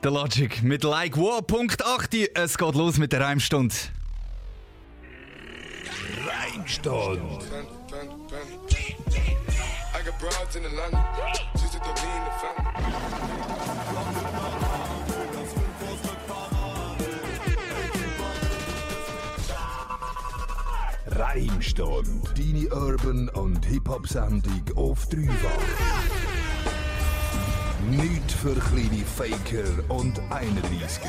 The Logic mit Like War. Punkt 8. Es geht los mit der Reimstunde. Family. Reimstunde. Deine Urban- und Hip-Hop-Sendung auf dreifach. Nicht für kleine Faker und 31er.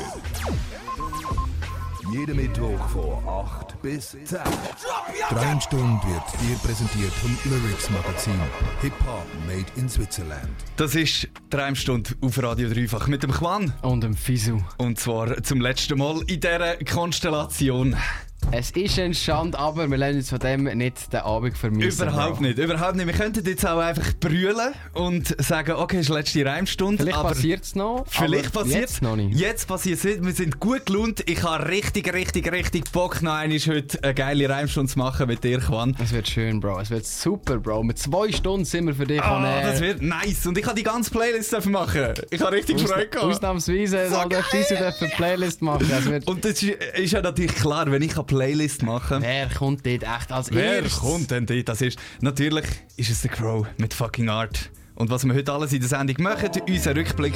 Jeden Mittwoch von 8 bis 10. Die Reimstunde wird dir präsentiert vom Lyrics Magazin. Hip-Hop made in Switzerland. Das ist die Reimstunde auf Radio Dreifach mit dem Quan. Und dem Fisu. Und zwar zum letzten Mal in dieser Konstellation. Es ist ein Schand, aber wir lernen uns von dem nicht den Abend vermissen. Überhaupt Bro. nicht, überhaupt nicht. Wir könnten jetzt auch einfach brüllen und sagen, okay, es ist die letzte Reimstunde. Vielleicht passiert es noch. Vielleicht passiert jetzt noch nicht. Jetzt passiert es nicht. Wir sind gut gelohnt. Ich habe richtig, richtig, richtig Bock, noch einmal heute eine geile Reimstunde zu machen mit dir, Quan. Es wird schön, Bro. Es wird super, Bro. Mit zwei Stunden sind wir für dich Ah, air. das wird nice. Und ich kann die ganze Playlist machen. Ich habe richtig Ausna- Freude gehabt. Ausnahmsweise So soll der eine Playlist machen. Es wird Und das ist, ist ja natürlich klar, wenn ich Playlist mache. Wer kommt dort echt als Wer erstes? kommt denn dort? Das ist, natürlich ist es der Crow mit fucking Art. Und was wir heute alles in der Sendung machen, unser Rückblick.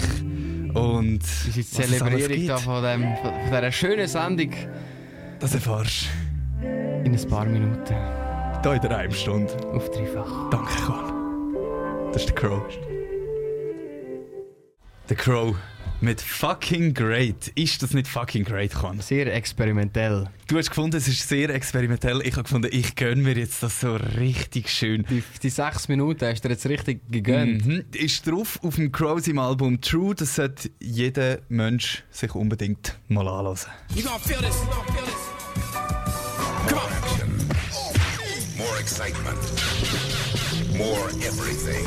Und Unsere was es alles Zelebrierung da von, dem, von dieser schönen Sendung das erfährst in ein paar Minuten. du hier in der Reimstunde. Auf dreifach. Danke, Quan. Das ist der Crow. Der Crow mit fucking great. Ist das nicht fucking great, Quan? Sehr experimentell. Du hast gefunden, es ist sehr experimentell. Ich habe gefunden, ich gönne mir jetzt das so richtig schön. Die, die sechs Minuten hast du dir jetzt richtig gegönnt. Mhm. Ist drauf auf dem Crows im Album True. Das sollte jeder Mensch sich unbedingt mal anhören. You gonna feel this. You gonna feel this. Come on. More excitement. More everything.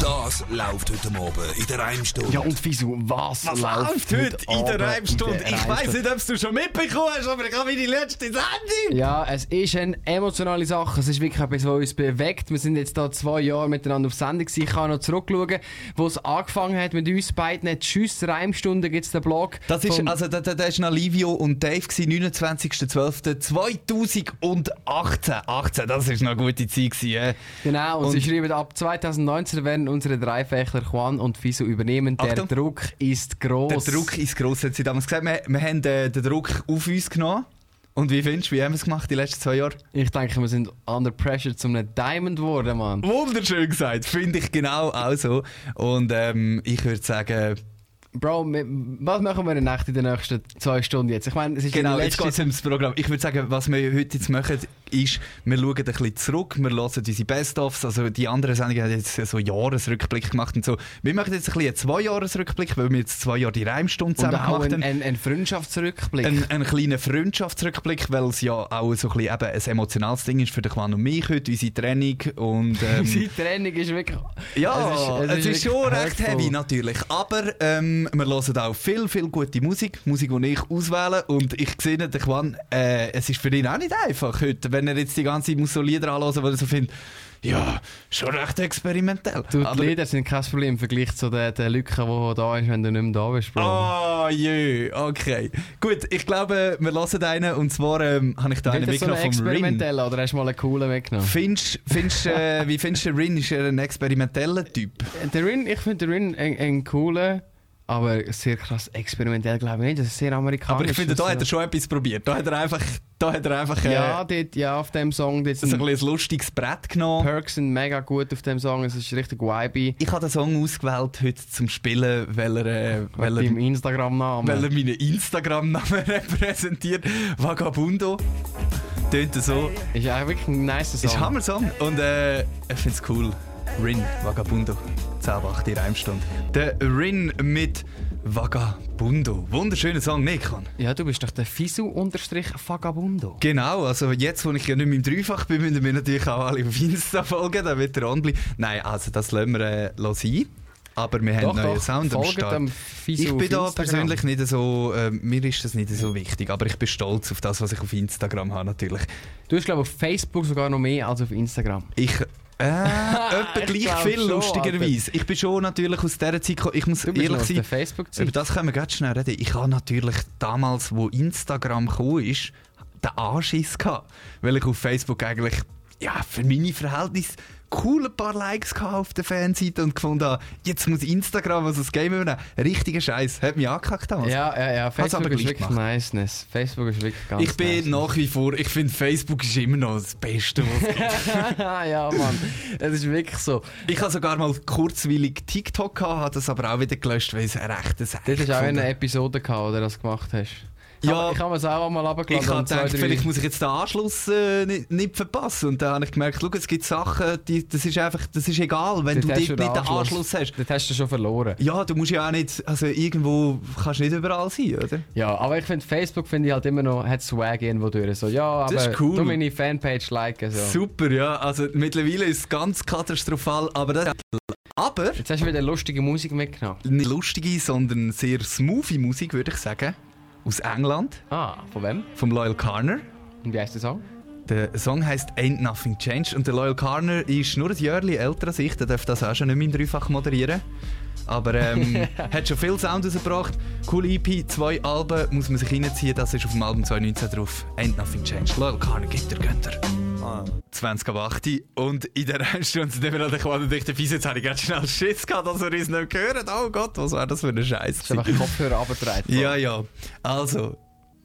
Das läuft heute Abend in der Reimstunde. Ja, und Fisu, was, Was läuft heute in der Reimstunde? in der Ich weiss nicht, ob du schon mitbekommen hast, aber ich habe meine letzte Sendung. Ja, es ist eine emotionale Sache. Es ist wirklich etwas, was uns bewegt. Wir sind jetzt da zwei Jahre miteinander auf Sendung gewesen. Ich kann noch zurückschauen, wo es angefangen hat mit uns beiden. Tschüss, Reimstunde gibt es den Blog. Das ist, also, da, da, da ist noch Livio und Dave, gewesen, 29.12.2018. 18, das ist noch eine gute Zeit gewesen, äh. Genau, und, und- sie schreiben, ab 2019 werden unsere drei Fächler Juan und Fisu übernehmen. Der Achtung. Druck ist groß. Der Druck ist gross, hat sie damals gesagt. Wir, wir haben äh, den Druck auf uns genommen. Und wie findest du, wie haben wir es gemacht die letzten zwei Jahre? Ich denke, wir sind under pressure zum einem Diamond geworden, Mann. Wunderschön gesagt, finde ich genau auch so. Und ähm, ich würde sagen, Bro, was machen wir in der Nacht in den nächsten zwei Stunden jetzt? Ich meine, es ist genau, jetzt geht es ums Programm. Ich würde sagen, was wir heute jetzt machen, ist, wir schauen ein bisschen zurück, wir hören unsere Best-ofs, also die anderen Sendungen haben jetzt so Jahresrückblick gemacht und so. Wir machen jetzt ein bisschen einen Zwei-Jahres-Rückblick, weil wir jetzt zwei Jahre die Reimstunde Und zusammen auch gemacht haben. ein, ein Freundschaftsrückblick. Ein, ein kleiner Freundschaftsrückblick, weil es ja auch so ein, bisschen eben ein emotionales Ding ist für den Quan und mich heute, unsere Training und... Ähm, Unsere Training ist wirklich... Ja, es ist, schon wirklich recht hurtful. heavy natürlich. Aber ähm, wir hören auch viel, viel gute Musik. Musik, die ich auswähle. Und ich sehe der Quan, äh, es ist für ihn auch nicht einfach heute, wenn er jetzt die ganze Zeit muss so Lieder anhören, wo er so findet, ja, schon recht experimentell. Du, die Aber- Lieder sind kein Problem im Vergleich zu der, der Lücke, die da ist, wenn du nicht mehr da bist, Bro. Ah, je, okay. Gut, ich glaube, wir hören einen und zwar ähm, habe ich da einen so mitgenommen ein vom Rin. oder hast du mal einen coolen mitgenommen? Findest, findest, äh, wie findest du Rin? Ist er ein experimenteller Typ? Der Rin, ich finde den Rin ein, ein cooler, aber sehr krass experimentell, glaube ich nicht. Das ist sehr amerikanisch. Aber ich finde, da Das hat er schon etwas probiert. Da hat er einfach, da hat er einfach äh, Ja, dort, ja, auf dem Song. Dort so ein, sind bisschen ein lustiges Brett genommen. Perks sind mega gut auf dem Song. Es ist richtig vibey. Ich habe den Song ausgewählt heute zum Spielen, weil er, äh, weil er, Instagram-Namen. weil er meinen Instagram-Namen repräsentiert. Vagabundo. Tönt so. Ist eigentlich wirklich ein nice Song. Ist ein Hammer-Song. Und äh, ich finde es cool. Rin, Vagabundo. 10 8 die Reimstunde. Der Rin mit Vagabundo. Wunderschöner Song, nicht kann. Ja, du bist doch der Fisu-Vagabundo. Genau, also jetzt, wo ich ja nicht mehr im Dreifach bin, müssen wir natürlich auch alle auf Insta folgen, dann wird er on bleiben. Nein, also das lassen wir äh, sein. Aber wir haben Doch, einen neuen doch, Sound am Start. Fisu ich bin da persönlich nicht so, äh, mir ist das nicht so wichtig, aber ich bin stolz auf das, was ich auf Instagram habe natürlich. Du hast, glaube ich, auf Facebook sogar noch mehr als auf Instagram. Ich Äh, etwa Ich gleich viel, schon, lustigerweise. Ich bin schon natürlich aus dieser Zeit gekommen. Ich muss ehrlich sein, Facebook-Zeit. über das können wir ganz schnell reden. Ich habe natürlich damals, wo Instagram gekommen ist, den Anschiss gehabt. Weil ich auf Facebook eigentlich, ja, für meine Verhältnisse cool ein paar Likes auf der Fanseite und gefunden habe, jetzt muss Instagram was das Game übernehmen. Richtiger Scheiß. Hat mich angekackt damals. Ja, ja, ja. Facebook ist wirklich gemacht. niceness. Facebook ist wirklich ganz Ich bin nice. nach wie vor, ich finde Facebook ist immer noch das Beste, was es gibt. ja, Mann. Es ist wirklich so. Ich habe sogar mal kurzweilig TikTok gehabt, habe das aber auch wieder gelöscht, weil es ein rechtes Das ist auch eine Episode gehabt, du das gemacht hast. Ja. ich habe es auch einmal Ich runtergeladen. habe und zwei, gedacht, drei- vielleicht muss ich jetzt den Anschluss äh, nicht, nicht verpassen. Und dann habe ich gemerkt, schau, es gibt Sachen, die, das ist einfach, das ist egal, wenn Dort du dort nicht den Anschluss. Anschluss hast. Dort hast du schon verloren. Ja, du musst ja auch nicht, also irgendwo kannst du nicht überall sein, oder? Ja, aber ich finde, Facebook finde ich halt immer noch, hat Swag irgendwo durch. So, ja, aber Das ist cool. du meine Fanpage liken. So. Super, ja. Also mittlerweile ist es ganz katastrophal, aber das, aber Jetzt hast du wieder lustige Musik mitgenommen. nicht lustige, sondern sehr smoothie Musik, würde ich sagen. Aus England, Ah, von wem? vom Loyal Carner. Und wie heißt der Song? Der Song heißt Ain't Nothing Changed und der Loyal Carner ist nur ein Jahr älter als ich, der darf das auch schon nicht mehr in dreifach moderieren. Aber ähm, hat schon viel Sound rausgebracht. Cool EP, zwei Alben, muss man sich reinziehen, das ist auf dem Album 2019 drauf. Ain't Nothing Changed. Loyal Carner, gibt er, gönnt er. 20 ab 8 und in der Stunde sind wir noch der Quad und ich der Fiese, jetzt habe ich ganz schnell Schiss gehabt, dass wir uns nicht hören. Oh Gott, was war das für ein Scheiß? Ist einfach Kopfhörer abgedreht. Ja, ja. Also,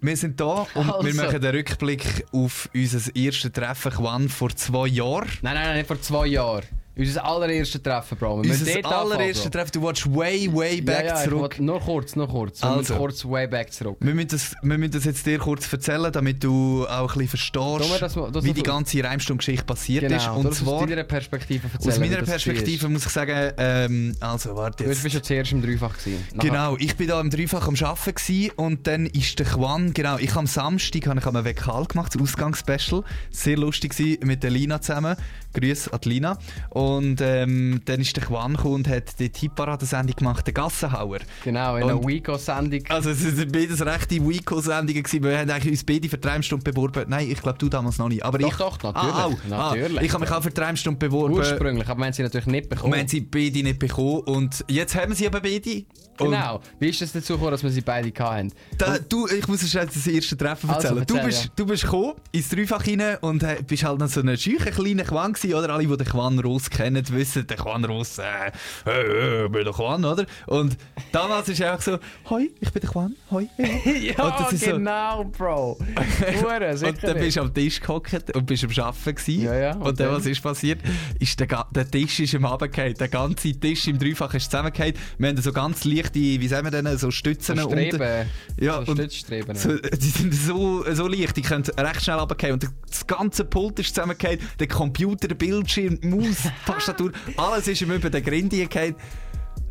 wir sind da und wir Also. machen den Rückblick auf unser erstes Treffen Quan vor zwei Jahren. Nein, nein, nein, vor zwei Jahren. Unser allererstes Treffen, Bro. Wir Unser Bro. Treffen, du willst way, way back ja, ja, zurück. Nur kurz, nur kurz. Wir Also. kurz way back zurück. Wir müssen, das, wir müssen das jetzt dir kurz erzählen, damit du auch ein bisschen Tun wir verstehst, das mal- das wie die ganze Reimstunde-Geschichte passiert ist. Genau, Und du musst zwar, aus deiner Perspektive erzählen. aus meiner Perspektive muss ich sagen, ähm, also warte Du jetzt. bist ja zuerst im Dreifach gewesen. Nachher- Genau, ich bin da im Dreifach am Arbeiten gsi und dann ist der Quan, genau, ich am Samstag habe ich am Vekal gemacht, das Ausgangsspecial. Sehr lustig gsi mit der Lina zusammen. Grüß an die Lina. Und ähm, dann ist der Quan gekommen und hat die Tipparade-Sendung gemacht, der Gassenhauer. Genau, in einer Und- Weeko-Sendung. Also es sind beides rechte Weeko-Sendungen gewesen. Wir haben eigentlich uns beide für die Reimstunde beworben. Nein, ich glaube du damals noch nicht. Aber Doch, ich, doch, natürlich. Ah. Natürlich. Ah, ich habe mich auch für die Reimstunde beworben. Ursprünglich, aber wir haben sie natürlich nicht Und bekommen. wir haben sie beide nicht bekommen. Und jetzt haben wir sie aber beide. Und Genau. Wie ist es dazu gekommen, dass wir sie beide hatten? Da, du, ich muss dir jetzt das erste Treffen Also, erzählen. du, erzähl, bist, ja. du bist gekommen, ins Dreifach rein und äh, bist halt noch so ein scheucher kleiner Quan gewesen, oder? Alle, die den Quan Ross kennen, wissen, der Quan Ross, äh, äh, äh, bin der Quan, oder? Und damals ist er auch so, hoi, ich bin der Quan, hoi. Ja, Und das ist so- genau, Bro. Hure, Und dann bist du am Tisch gehockt und bist am Arbeiten gewesen. Ja, ja, Und, und dann, was ist passiert? Ist der, der Tisch ist im runtergefallen. Der ganze Tisch im Dreifach ist zusammengefallen. Wir haben so ganz leichte, wie sagen wir denn, so Stützen So. Streben. Ja, so und Stützstreben. So, die sind so, so leicht, die können recht schnell runterfallen. Und das ganze Pult ist zusammengefallen. Der Computer, der Bildschirm, die Maus, Tastatur, alles ist ihm über den Grindi gefallen.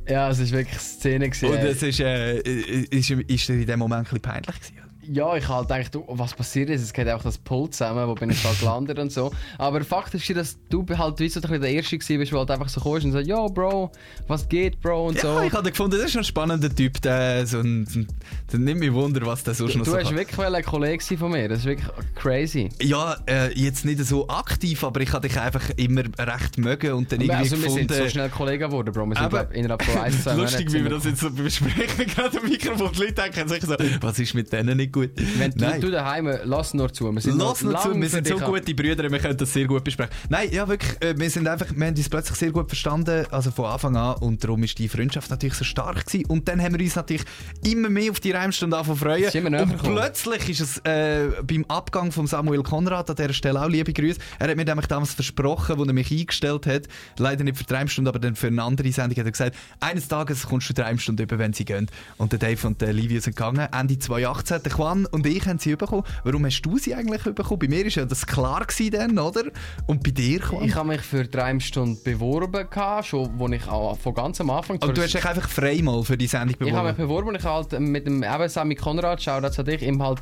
Ja, es war wirklich eine Szene. Gewesen, Und es ist, äh, ist, ist dir in dem Moment ein bisschen peinlich gewesen. Ja, ich halt gedacht, du, was passiert ist, es geht auch das Pult zusammen, wo bin ich da gelandet und so. Aber Fakt ist, dass du halt wie so der Erste gewesen bist, der halt einfach so kommst und sagst, yo Bro, was geht Bro und Ja, so. ich habe gefunden, das ist ein spannender Typ. Der, so ein, der nimmt mich Wunder, was der sonst Du, noch du so hast kann. wirklich ein Kollege von mir, das ist wirklich crazy. Ja, äh, jetzt nicht so aktiv, aber ich habe dich einfach immer recht mögen und dann irgendwie Also wir gefunden... sind so schnell Kollegen geworden, Bro. Wir sind glaub, innerhalb von ein, zwei Lustig, wie wir das jetzt so besprechen, gerade am Mikrofon. Die Leute denken sich so, was ist mit denen nicht gut? Wenn du, Nein. du daheim, lass nur zu. Wir sind Lass noch zu, wir sind so gute Brüder, wir können das sehr gut besprechen. Nein, ja wirklich, äh, wir sind einfach, wir haben uns plötzlich sehr gut verstanden, also von Anfang an und darum ist die Freundschaft natürlich so stark gewesen. Und dann haben wir uns natürlich immer mehr auf die Reimstunde angefangen zu freuen. Und plötzlich ist es äh, beim Abgang von Samuel Konrad, an dieser Stelle auch liebe Grüße, er hat mir nämlich damals versprochen, als er mich eingestellt hat, leider nicht für die Reimstunde, aber dann für eine andere Sendung, hat er gesagt, eines Tages kommst du die Reimstunde über, wenn sie gehen. Und der Dave und der Livia sind gegangen, Ende 2018, Quan und ich haben sie bekommen. Warum hast du sie eigentlich bekommen? Bei mir war ja das klar gewesen dann, oder? Und bei dir, Quan? Ich habe mich für drei Stunden beworben, gehabt, schon wo ich auch von ganz am Anfang... aber du hast dich einfach frei mal für die Sendung ich habe mich beworben. beworben und ich habe halt mit dem eben Sammy Konrad, schau, das hat ich ihm halt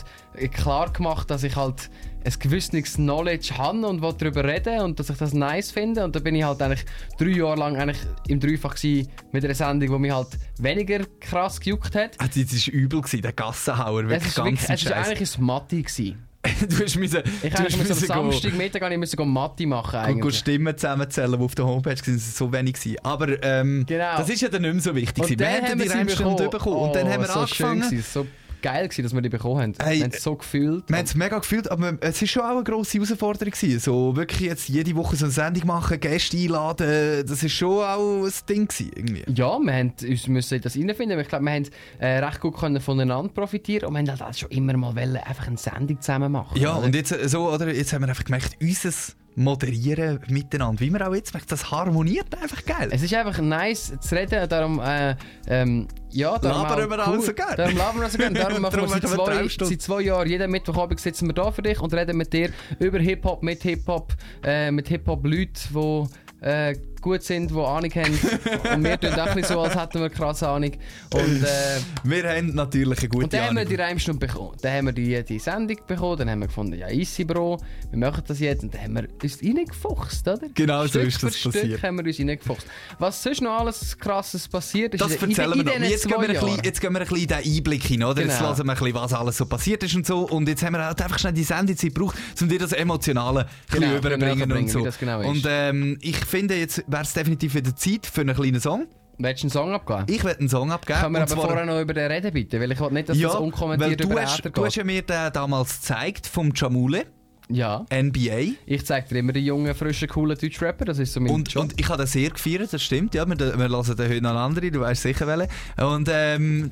klar gemacht, dass ich halt ein gewisses Knowledge habe und will darüber reden und dass ich das nice finde. Und da bin ich halt eigentlich drei Jahre lang eigentlich im Dreifach mit einer Sendung, die mich halt weniger krass gejuckt hat. Ah, das war übel, gewesen, der Gassenhauer, wirklich ganz es Scheiß. eigentlich ein Matti gewesen. du hast müssen, Ich du hast am müssen go- Samstagmittag gar nicht müssen go Mathe machen go- go eigentlich. Stimmen zusammenzählen, die auf der Homepage waren, es so wenig gewesen. Aber ähm, Genau. das ist ja dann nicht mehr so wichtig. Und wir haben die Reimstunde bekommen. bekommen. Und dann Oh, haben wir so schön angefangen. gewesen, so geil gewesen, dass wir die bekommen haben. Hey, wir haben es so gefühlt. Wir haben es mega gefühlt, aber es war schon auch eine grosse Herausforderung. Gewesen. So wirklich jetzt jede Woche so eine Sendung machen, Gäste einladen, das war schon auch ein Ding. Gewesen, irgendwie. Ja, wir haben uns müssen das reinfinden. aber Ich glaube, wir haben äh, recht gut können voneinander profitieren und wir haben halt schon immer mal wollen, einfach eine Sendung zusammen machen. Ja, oder? und jetzt, äh, so, oder, jetzt haben wir einfach gemerkt, unser Moderieren miteinander, wie wir auch jetzt merken, das harmoniert einfach geil. Es ist einfach nice zu reden, darum, äh, ähm, ja, darum Labern wir auch so gerne. Darum labern wir so gerne. Darum machen wir seit zwei, seit zwei Jahren, jeden Mittwochabend sitzen wir da für dich und reden mit dir über Hip-Hop, mit Hip-Hop, äh, mit Hip-Hop-Leuten, die äh, gut sind, die Ahnung haben. und wir tun auch so, als hätten wir krasse Ahnung. Und, äh, Wir haben natürlich eine gute und dann haben wir Ahnung. die Reimstunde bekommen. Dann haben wir die, die Sendung bekommen, dann haben wir gefunden, ja, easy, Bro, wir machen das jetzt. Und dann haben wir uns reingefuchst, oder? Genau so Stück ist das für passiert. Stück haben wir uns reingefuchst. Was sonst noch alles krasses passiert ist Das in, erzählen in, wir in noch. diesen Jetzt gehen wir, bisschen, jetzt gehen wir ein bisschen in den Einblick hin, oder? Jetzt Genau. hören wir ein bisschen, was alles so passiert ist und so. Und jetzt haben wir halt einfach schnell die Sendezeit gebraucht, um dir das Emotionale Genau, überbringen und so. genau. Und ähm, ich finde, jetzt wäre es definitiv wieder Zeit für einen kleinen Song. Willst du einen Song abgeben? Ich werde einen Song abgeben. Können wir aber vorher noch über den reden, bitte? Weil ich will nicht, dass das ja, weil unkommentiert du über den hast, du hast ja mir den damals gezeigt vom Jamule, Ja. NBA. Ich zeige dir immer die jungen, frischen, coolen Deutschrapper. Das ist so mein Und, Job. und ich habe den sehr gefeiert, das stimmt. Ja, wir, wir hören den heute noch andere, du weißt sicher welchen. Und ähm,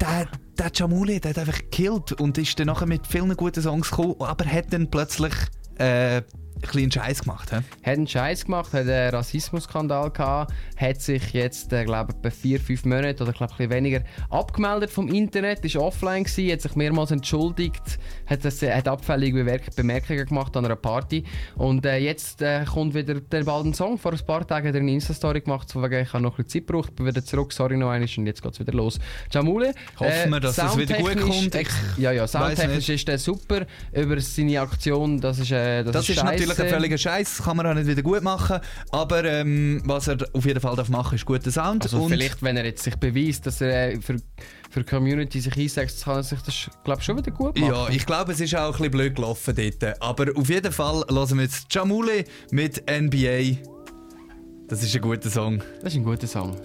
der, der Jamule, der hat einfach gekillt und ist dann nachher mit vielen guten Songs gekommen, aber hat dann plötzlich äh, ein bisschen Scheiß gemacht. He? hat einen Scheiß gemacht, hat einen Rassismusskandal gehabt, hat sich jetzt, äh, glaube ich, bei vier, fünf Monaten oder glaub, ein bisschen weniger abgemeldet vom Internet, ist offline gewesen, hat sich mehrmals entschuldigt, hat, das, hat abfällige Bemerk Bemerkungen gemacht an einer Party und äh, jetzt äh, kommt wieder der bald ein Song. Vor ein paar Tagen hat er eine Insta-Story gemacht, von wegen, ich habe noch ein bisschen Zeit gebraucht, bin wieder zurück, sorry noch einmal und jetzt geht es wieder los. Jamule, Hoffen wir, dass es wieder gut kommt. ex- Ja, ja, soundtechnisch ist der super, über seine Aktion, das ist, äh, das Das ist natürlich ein völliger Scheiß, das kann man auch nicht wieder gut machen. Aber ähm, was er auf jeden Fall darf machen, ist guter Sound. Also und vielleicht, wenn er jetzt sich beweist, dass er äh, für, für die Community sich einsetzt, kann er sich das, glaube schon wieder gut machen. Ja, ich glaube, es ist auch ein bisschen blöd gelaufen dort. Aber auf jeden Fall hören wir jetzt Jamule mit NBA. Das ist ein guter Song. Das ist ein guter Song.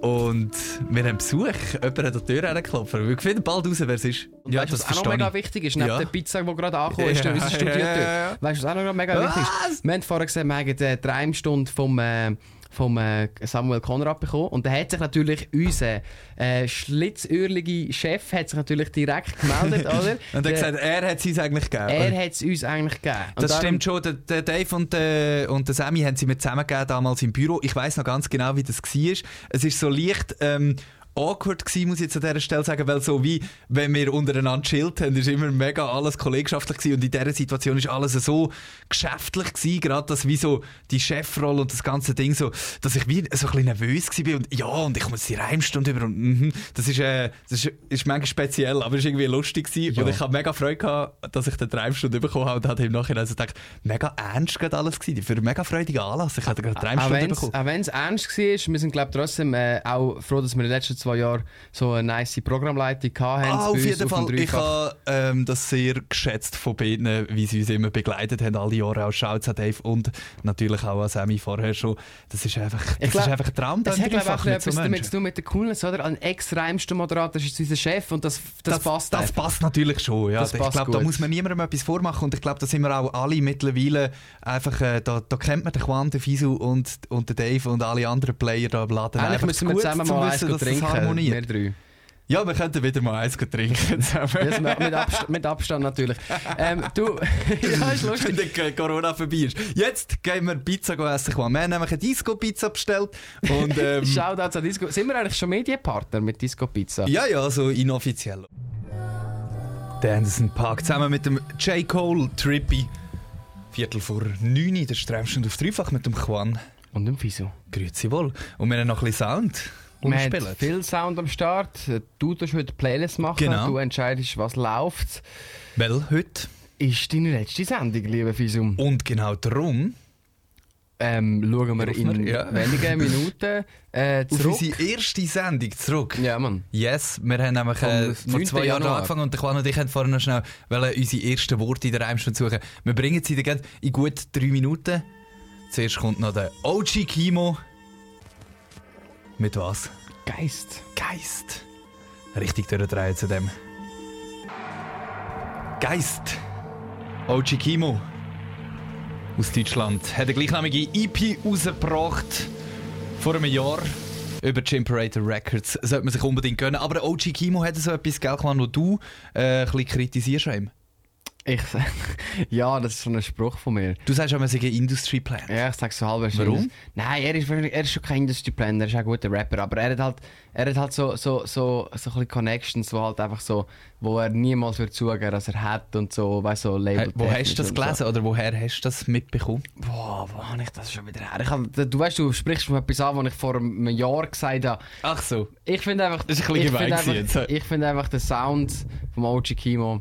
Und wir haben Besuch. Jemand hat an die Tür hergeklopft. Wir finden bald raus, wer es ist. Und weißt du, was auch noch mega wichtig ist, neben Ja. der Pizza, die gerade angekommen ist, Ja, unser Studio. ja, ja, ja. Weißt du, was auch noch mega wichtig ist? Wir haben vorher gesehen, wir haben die Reimstunde vom, äh, vom äh, Samuel Konrad bekommen. Und da hat sich natürlich unser äh, schlitzöhrlige Chef hat sich natürlich direkt gemeldet, oder? Und er hat gesagt, er hat es eigentlich gegeben. er hat es uns eigentlich gegeben. Und das stimmt schon. Der, der Dave und der, und der Sammy haben sie mir zusammengegeben damals im Büro. Ich weiß noch ganz genau, wie das war. Es ist so leicht ähm, awkward gewesen, muss ich jetzt an dieser Stelle sagen, weil so wie, wenn wir untereinander chillt haben, ist immer mega alles kollegschaftlich gewesen und in dieser Situation ist alles so geschäftlich gewesen, gerade das wie so die Chefrolle und das ganze Ding so, dass ich wie so ein bisschen nervös war und ja, und ich muss die Reimstunde über und mhm, das ist, äh, das ist, ist manchmal speziell, aber es ist irgendwie lustig gewesen Ja. und ich habe mega Freude gehabt, dass ich den Reimstunde bekommen habe und hatte im Nachhinein also gedacht, mega ernst gerade alles gewesen, für einen mega freudigen Anlass. Ich hatte gerade die Reimstunde bekommen. Auch wenn es ernst war, wir sind glaub, trotzdem äh, auch froh, dass wir in den letzten zwei Jahren so eine nice Programmleitung hatten. Ah, auf jeden Fall. dem Ich habe ähm, das sehr geschätzt von beiden, wie sie uns immer begleitet haben, alle Jahre. Auch Shouts an Dave und natürlich auch an Sammy vorher schon. Das ist einfach, das Ich glaub, ist einfach ein Traum. Das hat glaube auch etwas so damit zu tun mit der Coolness, oder? Ein Ex-Reimster-Moderator ist jetzt unser Chef und das, das, passt Das einfach. passt natürlich schon. Ja. Das ich glaube, da muss man niemandem etwas vormachen. Und ich glaube, da sind wir auch alle mittlerweile einfach, äh, da, da kennt man den Quan, den Fisu und, und den Dave und alle anderen Player da im Laden. Eigentlich müssen wir zusammen mal eins wissen, das trinken, harmoniert. wir drei. Ja, wir könnten wieder mal eins trinken zusammen. Das mit, Abstand, mit Abstand natürlich. Ähm, du, ja, ist lustig. Wenn Corona vorbei ist. Jetzt gehen wir Pizza essen. Wir haben nämlich eine Disco-Pizza bestellt. Und, ähm, Shoutouts an Disco. Sind wir eigentlich schon Medienpartner mit Disco Pizza? ja, ja, so inoffiziell. Der Anderson Park zusammen mit dem J. Cole Trippy. Viertel vor neun der Strämstunde auf Dreifach mit dem Quan. Und dem Fisu. Grüezi wohl. Und wir haben noch ein bisschen Sound. Wir haben umgespielt. viel Sound am Start. Du tust heute Playlist machen. Genau. Du entscheidest, was läuft. Weil heute. Ist deine letzte Sendung, lieber Fisu. Und genau darum ähm, schauen wir in wir, ja. wenigen Minuten äh, Auf zurück. unsere erste Sendung zurück. Ja, Mann. Yes, wir haben nämlich äh, vor 9. zwei Jahren angefangen und der Quan und ich haben vorhin noch schnell wollen unsere ersten Worte in der Reimstunde suchen. Wir bringen sie gleich in gut drei Minuten. Zuerst kommt noch der OG Kimo. Mit was? Geist. Geist. Richtig durchdrehen zu dem. Geist. OG Kimo. Aus Deutschland. Hat eine gleichnamige EP rausgebracht. Vor einem Jahr. Über die Imperator Records. Sollte man sich unbedingt gönnen. Aber der OG Kimo hat so etwas, gell, Quan, wo du äh, ein bisschen kritisierst an ihm. Ich, ja, das ist so ein Spruch von mir. Du sagst auch, man sei ein Industry Plan. Ja, ich sag's so halb. Warum? Nein, er ist, er ist schon kein Industry Plan, er ist auch ein guter Rapper, aber er hat halt, er hat halt so, so, so, so ein Connections, wo halt einfach so, wo er niemals wird zugeben, dass er hat und so, weißt so Hey, Label. wo hast du das gelesen oder woher hast du das mitbekommen? Boah, wo habe ich das schon wieder her? Ich hab, du weißt, du sprichst von etwas an, was ich vor einem Jahr gesagt habe. Ach so. Ich finde einfach, Das ist ein bisschen ich finde einfach, jetzt. ich finde einfach den Sound vom OG Kimo,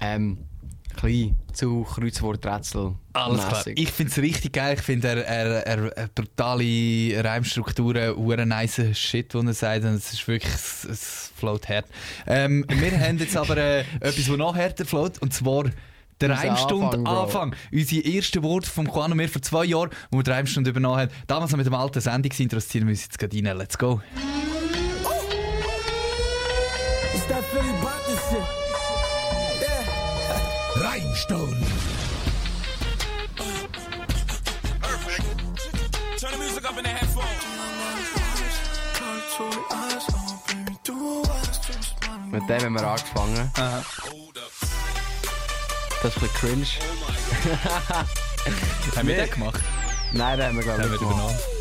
ähm, klein, zu Kreuzworträtsel. Alles klar. Ich finde es richtig geil. Ich finde, er, er, er, er brutale Reimstrukturen, hure nice Shit, den er sagt. Und es ist wirklich, es, es float hart. Ähm, wir haben jetzt aber äh, etwas, das noch härter float. Und zwar der Reimstunde Anfang. Anfang. Unser erste Wort vom Juan und mir vor zwei Jahren, wo wir die Reimstunde übernommen haben. Damals noch mit dem alten Sendungsintro, das ziehen wir uns jetzt gerade rein. Let's go. It's Yeah. Rheinstone. Turn the music up in the headphones. Mit dem haben wir angefangen. Das ist ein bisschen cringe. Haben wir den gemacht? Nein, den haben wir glaube ich nicht gemacht.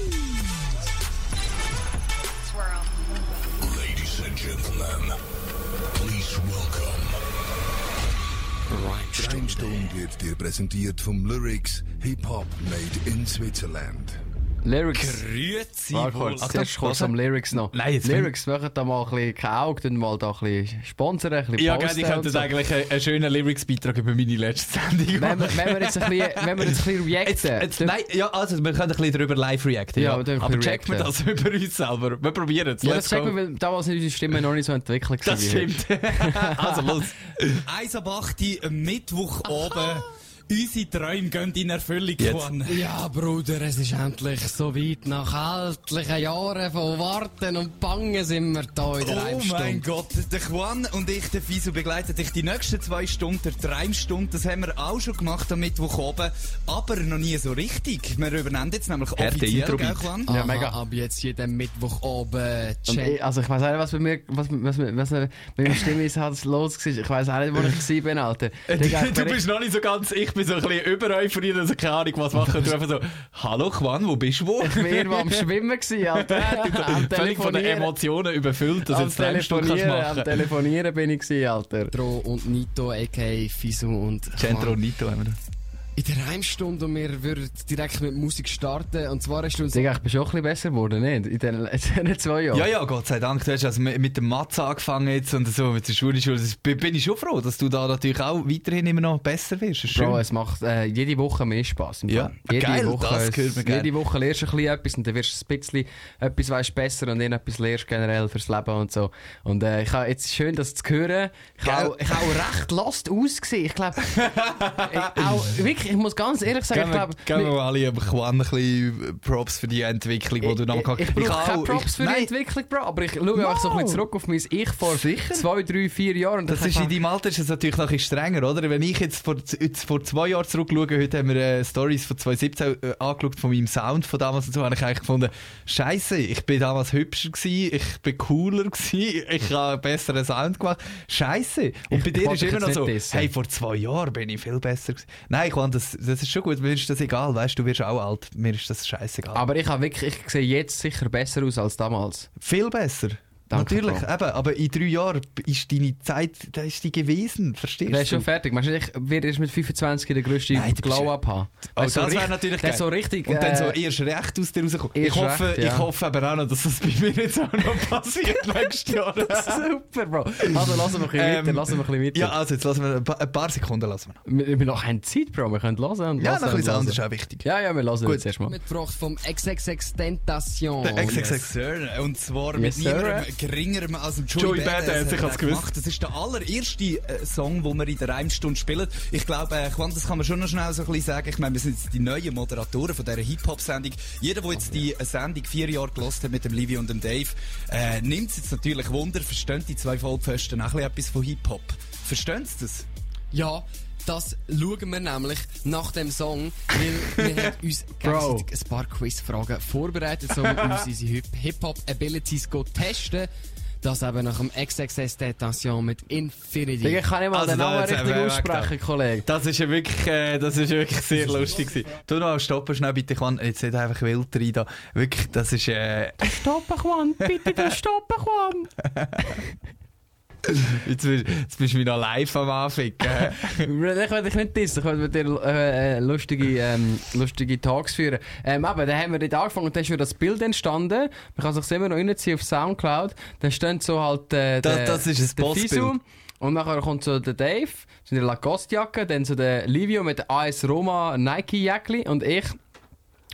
Rheinstone wird dir präsentiert vom Lyrics Hip Hop Made in Switzerland. Lyrics. Grüezi Warte wohl. kurz, am Lyrics noch. Nein, jetzt Lyrics, machen da mal ein bisschen kein Auge, dann mal da ein bisschen sponsern, ein bisschen Ja, gell, ich könnte so. eigentlich einen, einen schönen Lyrics-Beitrag über meine letzte Sendung Wenn wir, wenn wir jetzt ein bisschen, wenn wir jetzt ein bisschen reacten. Jetzt, jetzt, nein, ja, also wir können ein bisschen darüber live reacten. Ja, Ja, wir aber checkt man das über uns selber. Wir probieren es. ja, das go. man, weil damals unsere Stimme noch nicht so entwickelt Das stimmt. also los. Eins ab 8 am Mittwoch oben. Unsere Träume gehen in Erfüllung. Juan. Ja, Bruder, es ist endlich so weit. Nach etlichen Jahren von Warten und Bangen sind wir da in der Oh mein. Gott, der Juan und ich, der Fiso, begleiten dich die nächsten zwei Stunden, der Reimstunde. Das haben wir auch schon gemacht am Mittwoch oben, aber noch nie so richtig. Wir übernehmen jetzt nämlich Härte offiziell, gell. Juan? Aha, Ja, mega. ab jetzt jeden Mittwoch oben. Ich, also ich weiß auch nicht, was bei mir, was, was, was, was mit meiner Stimme ist, halt los war. Ich weiß auch nicht, wo ich war, bin, Alter. Du bist noch nicht so ganz, ich bin so ein bisschen über euphoriert, also keine Ahnung, was machen. Du einfach so, hallo Juan, wo bist du wo? Ich bin irgendwo am Schwimmen gewesen, Alter. am Völlig von den Telefonieren. Emotionen überfüllt, dass Am jetzt Reimstunde kannst Telefonieren, am machen. Telefonieren bin ich gewesen, Alter. Dro und Nito, a.k.a. Fisu und Centro Juan. Nito haben wir. In der Reimstunde und wir würden direkt mit Musik starten. Und zwar hast du uns... Digga, ich bin schon ein bisschen besser geworden, nicht? In den letzten zwei Jahren. Ja, ja, Gott sei Dank. Du hast also mit mit dem Mathe angefangen jetzt und so, mit der Schule. Schule. Das bin bin ich schon froh, dass du da natürlich auch weiterhin immer noch besser wirst. Bro, schön. es macht äh, jede Woche mehr Spass. Ja, jede geil, Woche, das es- hört man gerne. Jede Woche lernst du ein bisschen etwas und dann wirst du ein bisschen etwas weißt besser und dann etwas lernst generell fürs Leben und so. Und äh, ich habe jetzt schön, das zu hören. Ich habe auch, ich auch recht lost ausgesehen. Ich glaube, auch, wirklich, ich muss ganz ehrlich sagen, Geben ich glaube, geben wir alle aber ein bisschen Props für die Entwicklung, die du noch ich, ich, ich brauche auch- keine Props für die nein, Entwicklung, Bro, aber ich schaue einfach so ein bisschen zurück auf mein Ich vor Sicher? zwei, drei, vier Jahren. Das ist in ich deinem Alter ist das natürlich noch ein bisschen strenger, oder? Wenn ich jetzt vor, jetzt vor zwei Jahren zurückschaue, heute haben wir äh, Stories von 2017 äh, angeschaut von meinem Sound von damals und so, habe ich eigentlich gefunden, Scheiße, ich bin damals hübscher gewesen, ich bin cooler gewesen, ich habe einen besseren Sound gemacht. Scheiße. Und Ich- bei ich dir ist immer noch so, hey, vor zwei Jahren bin ich viel besser gewesen. Nein, Juan, das, das ist schon gut, mir ist das egal, weißt du, du wirst auch alt, mir ist das scheißegal. Aber ich habe wirklich, ich sehe jetzt sicher besser aus als damals. viel besser. Danke, Natürlich, Bro. eben, aber in drei Jahren ist deine Zeit, da ist die gewesen, verstehst Der du? ist schon fertig. Meinst du, ich werde erst mit 25 den grössten Nein, du bist- Glow-Up haben? Oh, du, das wäre natürlich der geil. so richtig... Und dann so äh, erst recht aus dir rauskommt. Ich hoffe, recht, ja. ich hoffe aber auch noch, dass das bei mir jetzt auch noch passiert nächstes Jahr. Super, Bro. Also lassen wir ein bisschen Ähm, weiter, lassen wir ein bisschen weiter. Ja, also jetzt lassen wir ein paar, Sekunden lassen wir. Wir, wir noch haben Zeit, Bro. Wir können hören und Ja, hören noch ein bisschen anders ist auch wichtig. Ja, ja, wir lassen Gut. jetzt erstmal. Mitgebracht vom XXX Tentation. Der XXX. Yes, Sir. Und zwar Yes, mit niemandem geringerem als dem Joey, Joey Badass. Ich hab's gewusst. Das ist der allererste äh, Song, den wir in der Reimstunde spielen. Ich glaube, äh, das kann man schon noch schnell so ein bisschen sagen. Ich meine, wir sind jetzt die neuen Moderatoren von dieser Hip-Hop-Sendung. Jeder, der jetzt die äh, Sendung vier Jahre gelost hat mit dem Livy und dem Dave, äh, nimmt es jetzt natürlich Wunder, verstehen die zwei Vollpfosten auch ein bisschen etwas von Hip-Hop. Verstehen sie das? Ja, das schauen wir nämlich nach dem Song, weil wir haben uns gegenseitig ein paar Quizfragen vorbereitet, um uns unsere Hip- Hip-Hop-Abilities zu testen. Das eben nach dem XXS Tentation mit Infinity. Ich kann nicht mal Also den Namen richtig aussprechen, Kollege. Das ist ja wirklich, äh, das ist wirklich sehr lustig gewesen. Tu noch stoppen schnell bitte, ich kann jetzt nicht einfach wild rein da. Wirklich, das ist, äh, Stoppen, Juan. Bitte, du stoppen, Juan. jetzt, bist- jetzt bist du wieder live am Anficken. äh. Ich will dich nicht dissen, ich will mit dir äh, äh, lustige, ähm, lustige Talks führen. Ähm, aber dann haben wir dort angefangen und dann ist wieder das Bild entstanden. Man kann sich immer noch reinziehen auf Soundcloud. Dann steht so halt äh, Das- der, das ist ein. Fisu. Und nachher kommt so der Dave, so in der Lacoste-Jacke, dann so der Livio mit der AS Roma Nike-Jäckli und ich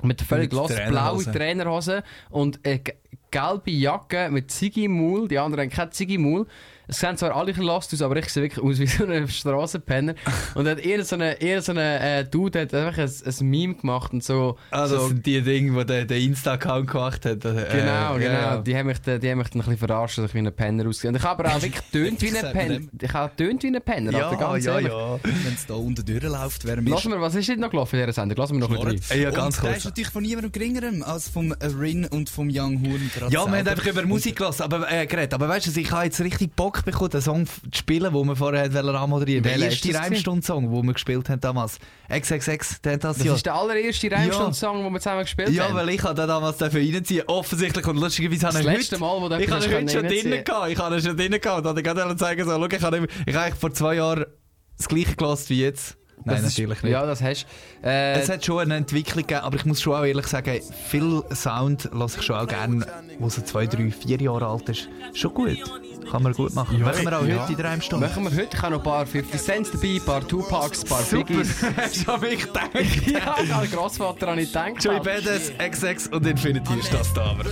mit der völlig los blaue Trainerhose. Und eine ge- gelbe Jacke mit Ziggy Maul. Die anderen haben kein Ziggy Maul. Es sehen zwar alle ein lost aus, aber ich sehe wirklich aus wie so ein Strassenpenner. und dann hat eher so eine, eher so eine äh, Dude hat einfach ein, ein Meme gemacht und so. Ah, das so sind die Dinge, die der, der Insta-Account gemacht hat. Äh, Genau, genau. ja. Die haben mich, dann- die haben mich dann ein bisschen verarscht, dass ich wie ein Penner ausgesehen Und ich habe aber auch wirklich tönt wie ein Penner. Ich habe tönt wie ein Penner, Ja, Alter, ganz ja, ehrlich. ja. Wenn es da unten durchläuft, wären wir Lassen wir, was ist denn noch gelaufen in dieser Sendung? Lassen wir noch ein bisschen rein. Ja, ganz und kurz. ist natürlich von niemandem geringerem als vom Rin und vom Young Horn Ja, wir haben einfach über Musik gelassen, aber, äh, geredet. Aber weißt du, ich habe jetzt richtig Bock bekommen, den Song zu spielen, den wir vorher anmoderieren Der Welcher erste ist das Reimstund-Song, den wir gespielt haben damals. XXX Tentation. Das ist der allererste Reimstund-Song, den wir zusammen gespielt Ja, haben. weil ich den damals dafür reinziehen Offensichtlich und lustigerweise habe Das ich letzte heute... Mal, wo du ich habe heute schon drinnen gehabt. Ich habe ihn schon drinnen gehabt. Und habe gerade zeigen so, schau, ich habe, ich eigentlich vor zwei Jahren das gleiche gelassen wie jetzt. Nein, Das ist- natürlich nicht. Ja, das hast du. Äh, Es hat schon eine Entwicklung gegeben, aber ich muss schon auch ehrlich sagen, viel Sound lasse ich schon auch gerne, der so zwei, drei, vier Jahre alt ist. Schon gut. Kann man gut machen. Machen wir auch ja. heute in drei Stunden. machen wir heute. Ich habe noch ein paar 50 Cents dabei, ein paar Tupacs, ein paar Super. Biggies. Du an mich gedacht? ja, ich habe Grossvater an ich gedacht. Joey Badass, XX und Infinity ist das da. Aber.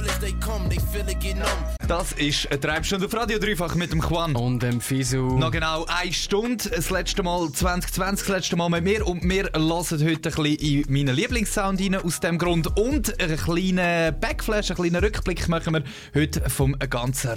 Das ist eine Treibstunde auf Radio Dreifach mit dem Juan. Und dem Fisu. Noch genau eine Stunde. Das letzte Mal 2020, das letzte Mal mit mir. Und wir hören heute ein bisschen in meinen Lieblingssound rein aus dem Grund. Und einen kleinen Backflash, einen kleinen Rückblick machen wir heute vom ganzen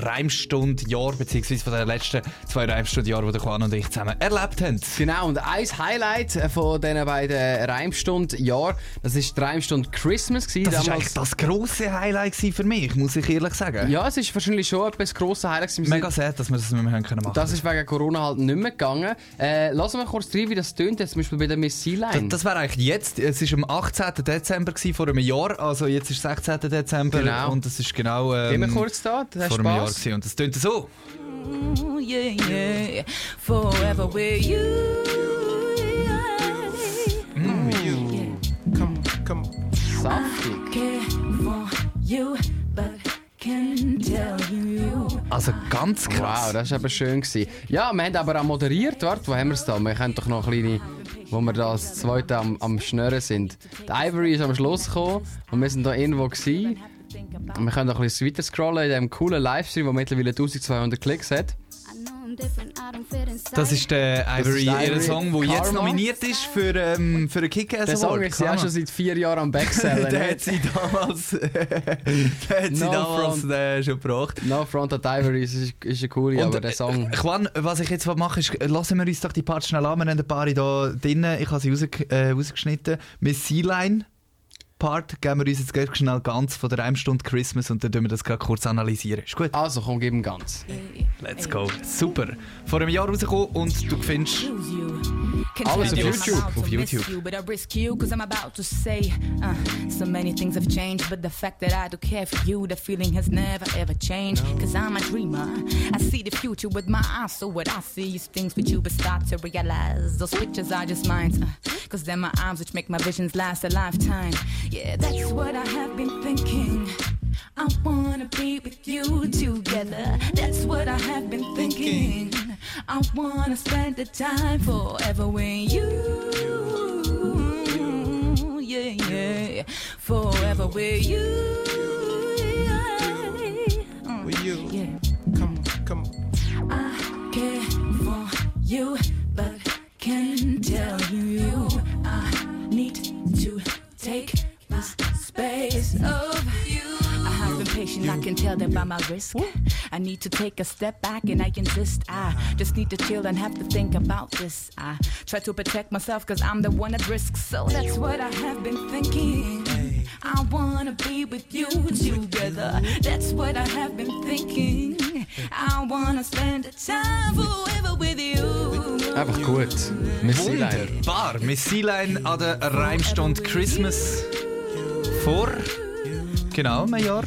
Reimstundjahr, beziehungsweise von den letzten zwei Reimstundjahren, die der Juan und ich zusammen erlebt haben. Genau, und ein Highlight von diesen beiden Reimstund-Jahren, das war die Reimstunde Christmas. Gewesen, Das war eigentlich das grosse Highlight für mich, muss ich ehrlich sagen. Ja, es ist wahrscheinlich schon etwas grosses Highlight. Wir Mega sad, dass wir das nicht mehr haben können machen Das ist wegen Corona halt nicht mehr gegangen. Äh, lassen wir kurz rein, wie das tönt, jetzt zum Beispiel bei der Miss Das, Sea-Line. das wäre eigentlich jetzt. Es war am 18. Dezember gewesen, vor einem Jahr. Also jetzt ist 16. Dezember. Genau. Und das ist genau. Ähm, wir kurz da, das vor einem Jahr gewesen. Und das tönt so. Yeah, yeah. Forever with you. Saftig. Care for you, but can tell you. Also ganz krass. Wow, das war eben schön. Gewesen. Ja, wir haben aber auch moderiert. Warte, wo haben wir es da? Wir haben doch noch eine kleine, wo wir da als Zweite am, am Schnurren sind. Die Ivory ist am Schluss gekommen und wir sind da irgendwo gewesen. Wir können noch ein bisschen weiter scrollen in diesem coolen Livestream, der mittlerweile 1200 Klicks hat. Das ist der Ivory, ist ihr Ivory Song, der jetzt nominiert ist für, ähm, für einen Kick-Ass Der Song ist ja schon seit vier Jahren am Backsellen. Der hat sie damals, der hat sie No damals front. äh, schon gebracht. No Front at Ivory ist, ist, coole, aber der Song... äh, Juan, was ich jetzt mache, ist, lassen wir uns doch die Part schnell an. Wir haben ein paar hier drinnen. Ich habe sie rausge äh, rausgeschnitten. Miss Sea-Line. Part geben wir uns jetzt gleich schnell ganz von der Reimstunde Christmas und dann tun wir das gerade kurz analysieren. Ist gut? Also, komm, gib ihm ganz. Let's go. Super. Vor einem Jahr rausgekommen und du findest Alles auf YouTube. Auf YouTube. You, but I risk you cause I'm about to say uh, so many things have changed but the fact that I do care for you the feeling has never ever changed cause I'm a dreamer I see the future with my eyes so what I see is things with you but start to realize those pictures are just mine uh, cause they're my arms which make my visions last a lifetime yeah that's what I have been thinking I wanna be with you together. That's what I have been thinking. I wanna spend the time forever with you. Yeah, yeah. Forever with you. Yeah. With you. Yeah. Come on, come on. I care for you, but can't tell you I need to take this space of you. I have been patient, I can tell that by my risk. I need to take a step back and I insist. I just need to chill and have to think about this. I try to protect myself cause I'm the one at risk. So that's what I have been thinking. I wanna be with you together. That's what I have been thinking. I wanna spend the time forever with you. Einfach gut. Messi Line. Wunderbar. Miss Sealine an der Reimstunde Christmas vor genau einem Jahr.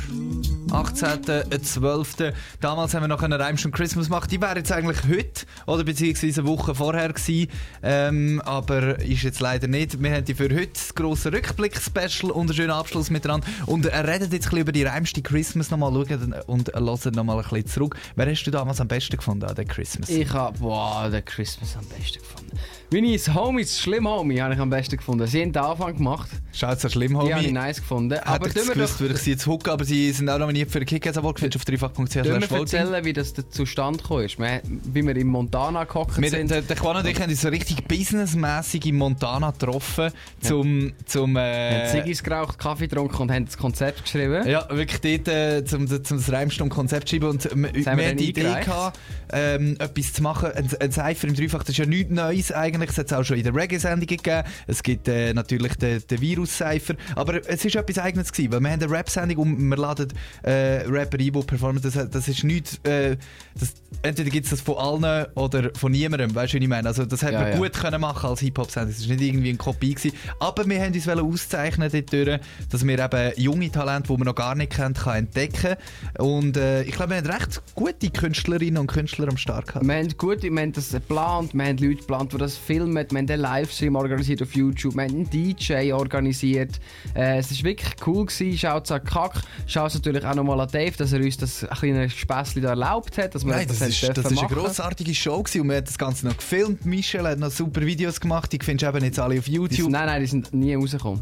18.12. Damals haben wir noch eine Reimstunde Christmas gemacht. Die wäre jetzt eigentlich heute oder beziehungsweise eine Woche vorher gewesen, ähm, aber ist jetzt leider nicht. Wir haben die für heute das grosse Rückblick-Special und einen schönen Abschluss miteinander und äh, reden jetzt ein bisschen über die Reimste Christmas nochmal schauen und äh, hören nochmal ein bisschen zurück. Wer hast du damals am besten gefunden an der Christmas? Ich hab, boah, den Christmas am besten gefunden. Meine Homies, schlimm Homie, habe ich am besten gefunden. Sie haben den Anfang gemacht. Schaut so schlimm, Die habe ich Homie. nice gefunden. Aber Aber ich gewusst, doch würde ich sie jetzt hucken, aber sie sind auch nominiert für den Kickers Award. Du auf dreifach.ch slash wir erzählen, wie das da zustande gekommen ist. Wir, wie wir in Montana gehockt Wir, sind. der, der Quan und ich haben uns so richtig businessmäßig in Montana getroffen, zum, zum Wir äh, haben Ziggis geraucht, Kaffee getrunken und haben das Konzept geschrieben. ja, wirklich dort äh, zum, zum das Reimstunde-Konzept schreiben und wir, wir, haben die Idee gehabt, ähm, etwas zu machen, ein, ein Cypher im Dreifach, das ist ja nichts Neues eigentlich, es hat es auch schon in der Reggae-Sendung gegeben, es gibt äh, natürlich den, den Virus-Cypher, aber es ist etwas Eigenes gewesen, weil wir haben eine Rap-Sendung und wir laden äh, Rapper die performen, das, das ist nichts, äh, das, entweder gibt es das von allen oder von niemandem, weißt du, was ich meine? Also das hätte Ja, man ja. gut können machen als Hip-Hop-Sendung, es ist nicht irgendwie eine Kopie gewesen, aber wir haben uns wollen auszeichnen dort durch, dass wir eben junge Talente, die man noch gar nicht kennt, kann entdecken und äh, ich glaube, wir haben recht gute Künstlerinnen und Künstler am Start gehabt. Wir haben, gut, wir haben das geplant, wir haben Leute geplant, die das filmen, wir haben einen Livestream organisiert auf YouTube, wir haben einen DJ organisiert. Äh, es war wirklich cool, gewesen. schaut an Kack, schaut natürlich auch nochmal an Dave, dass er uns das kleine Späßchen da erlaubt hat, dass wir Nein, das, haben ist, das ist eine grossartige Show gewesen und wir haben das Ganze noch gefilmt. Michel hat noch super Videos gemacht, die findest du eben jetzt alle auf YouTube. sind, nein, nein, die sind nie rausgekommen.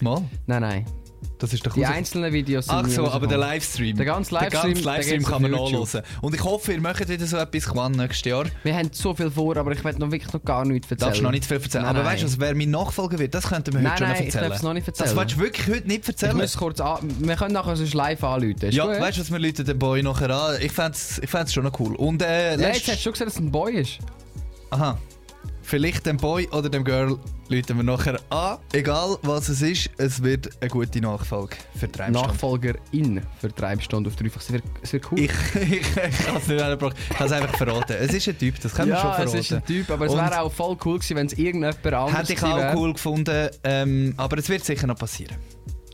Mal, Nein, nein. Das ist doch Die einzelnen Videos sind Ach nie so, aber der. Livestream. Der ganze Livestream, der ganze Livestream kann man nachhören. Und ich hoffe, ihr möchtet wieder so etwas Quan nächstes Jahr. Wir haben so viel vor, aber ich will noch wirklich noch gar nichts erzählen. Darfst du noch nicht zu viel erzählen. Nein, aber nein. weißt du, was, wer mein Nachfolger wird, das könnten wir Nein, heute schon nein, ich erzählen. darf's noch nicht erzählen. Das willst du wirklich heute nicht Ich erzählen? muss kurz an... Wir können nachher sonst live anrufen. Ist ja, gut? weißt du, was wir Leute den Boy nachher an? Ich fänd's, ich fänd's schon noch cool. Und äh, Ja, letzt- jetzt hast du schon gesagt, dass es ein Boy ist. Aha. Vielleicht dem Boy oder dem Girl läuten wir nachher an. Egal was es ist, es wird eine gute Nachfolge für die Reimstunde. Nachfolgerin für die Treibstunde auf dreifach. Es wird cool. Ich, ich, ich kann es nicht anbringen. Ich kann es einfach verraten. Es ist ein Typ, das können wir schon ja, verraten. es ist ein Typ, aber es wäre auch voll cool gewesen, wenn es irgendjemand anderes Hätte ich auch wäre. cool gefunden, ähm, aber es wird sicher noch passieren.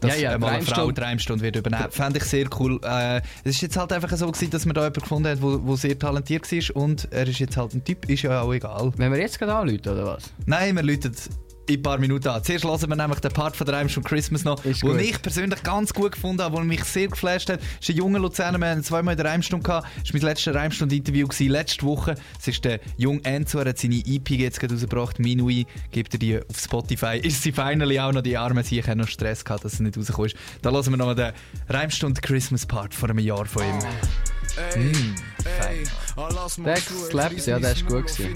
Dass Ja, ja, mal eine drei Frau Stunden- die Reimstunde wird übernehmen. Fände ich sehr cool. Äh, es ist jetzt halt einfach so gewesen, dass man da jemanden gefunden hat, der sehr talentiert war und er ist jetzt halt ein Typ, ist ja auch egal. Wenn wir jetzt gerade anrufen, oder was? Nein, wir läuten in ein paar Minuten an. Zuerst hören wir nämlich den Part von der Reimstunde Christmas noch, Ist den gut. ich persönlich ganz gut gefunden habe, der mich sehr geflasht hat. Es ist ein junger Luzerner, wir haben ihn zweimal in der Reimstunde gehabt. Das war mein letztes Reimstunde-Interview gewesen, letzte Woche. Es ist der junge Enzo, er hat seine EP jetzt gerade rausgebracht, Minui, gibt er die auf Spotify. Ist sie finally auch noch die Arme, sie haben noch Stress gehabt, dass es nicht rausgekommen ist. Da hören wir nochmal den Reimstunde Christmas Part vor einem Jahr von ihm. Ey, Der zu, Slaps, ja, der ist gut gewesen.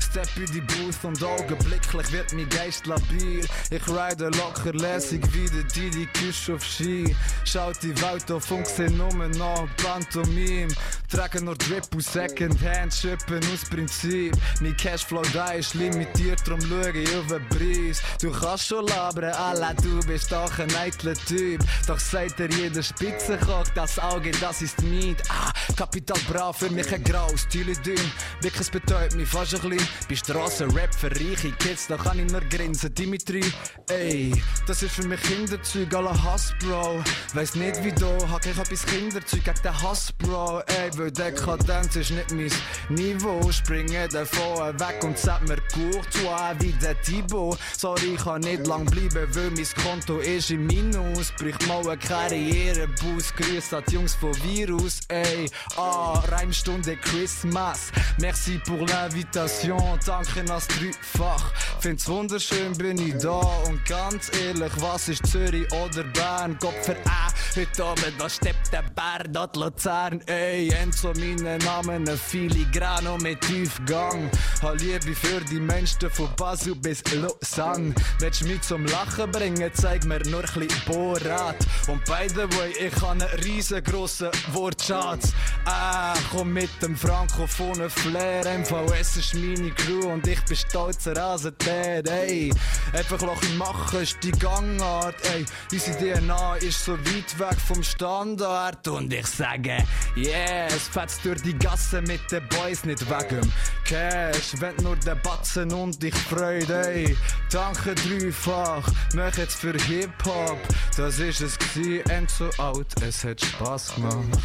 Step in die Booth und augenblicklich wird mein Geist labil. Ich ride locker lässig wie der Didi Küsch auf Ski. Schaut die Welt auf und seh nur noch Pantomime. Tragen nur Drip und Secondhand, shippen aus Prinzip. Mein Cashflow da ist limitiert, drum schau ich auf den Preis. Du kannst schon labern, alla, du bist doch ein eitler Typ. Doch sagt dir jeder Spitzenkoch, das Auge, das ist Miet. Ah, Kapital bra für mich ein Graus, Stile dünn. Wirklich, es betäubt mich fast ein bisschen. Bei Strassen-Rap für reiche Kids, da kann ich nur grinsen. Dimitri, ey, das ist für mich Kinderzeug, alle Hass, Bro. Weiss nicht wie du, hab ich etwas Kinderzeug gegen den Hass, Bro. Ey, weil Dekadenz ist nicht mein Niveau. Springe davon weg und sag mir Courtois wie der Thibaut. Sorry, ich kann nicht lang bleiben, weil mein Konto ist im Minus. Brich mal eine Karriereboost. Grüß an die Jungs von Virus, ey. Ah, Reimstunde Christmas. Merci pour l'invitation. Danke als dreifach. Find's wunderschön, bin ich da. Und ganz ehrlich, was ist Zürich oder Bern? Gott für äh, heute Abend, da steppt der Bär, dort Luzern. Ey, Enzo, meine Namen, ein Filigrano mit Tiefgang. Ha Liebe für die Menschen von Basel bis Lausanne. Willst mich zum Lachen bringen, zeig mir nur ein bisschen Borat. Und by the way, ich habe einen riesengroßen Wortschatz. Ah, komm mit dem frankophonen Flair. MVS ist meine Crew und ich bin stolzer Dad. Ey, einfach lachen machen ist die Gangart. Ey, unsere DNA ist so weit weg vom Standard. Und ich sage, yeah, es fetzt durch die Gasse mit den Boys nicht wegen Cash. Wenn nur der Batzen und ich Freude, ey. Danke dreifach, mach jetzt für Hip-Hop. Das ist es gsi, end so alt, es hat Spaß gemacht.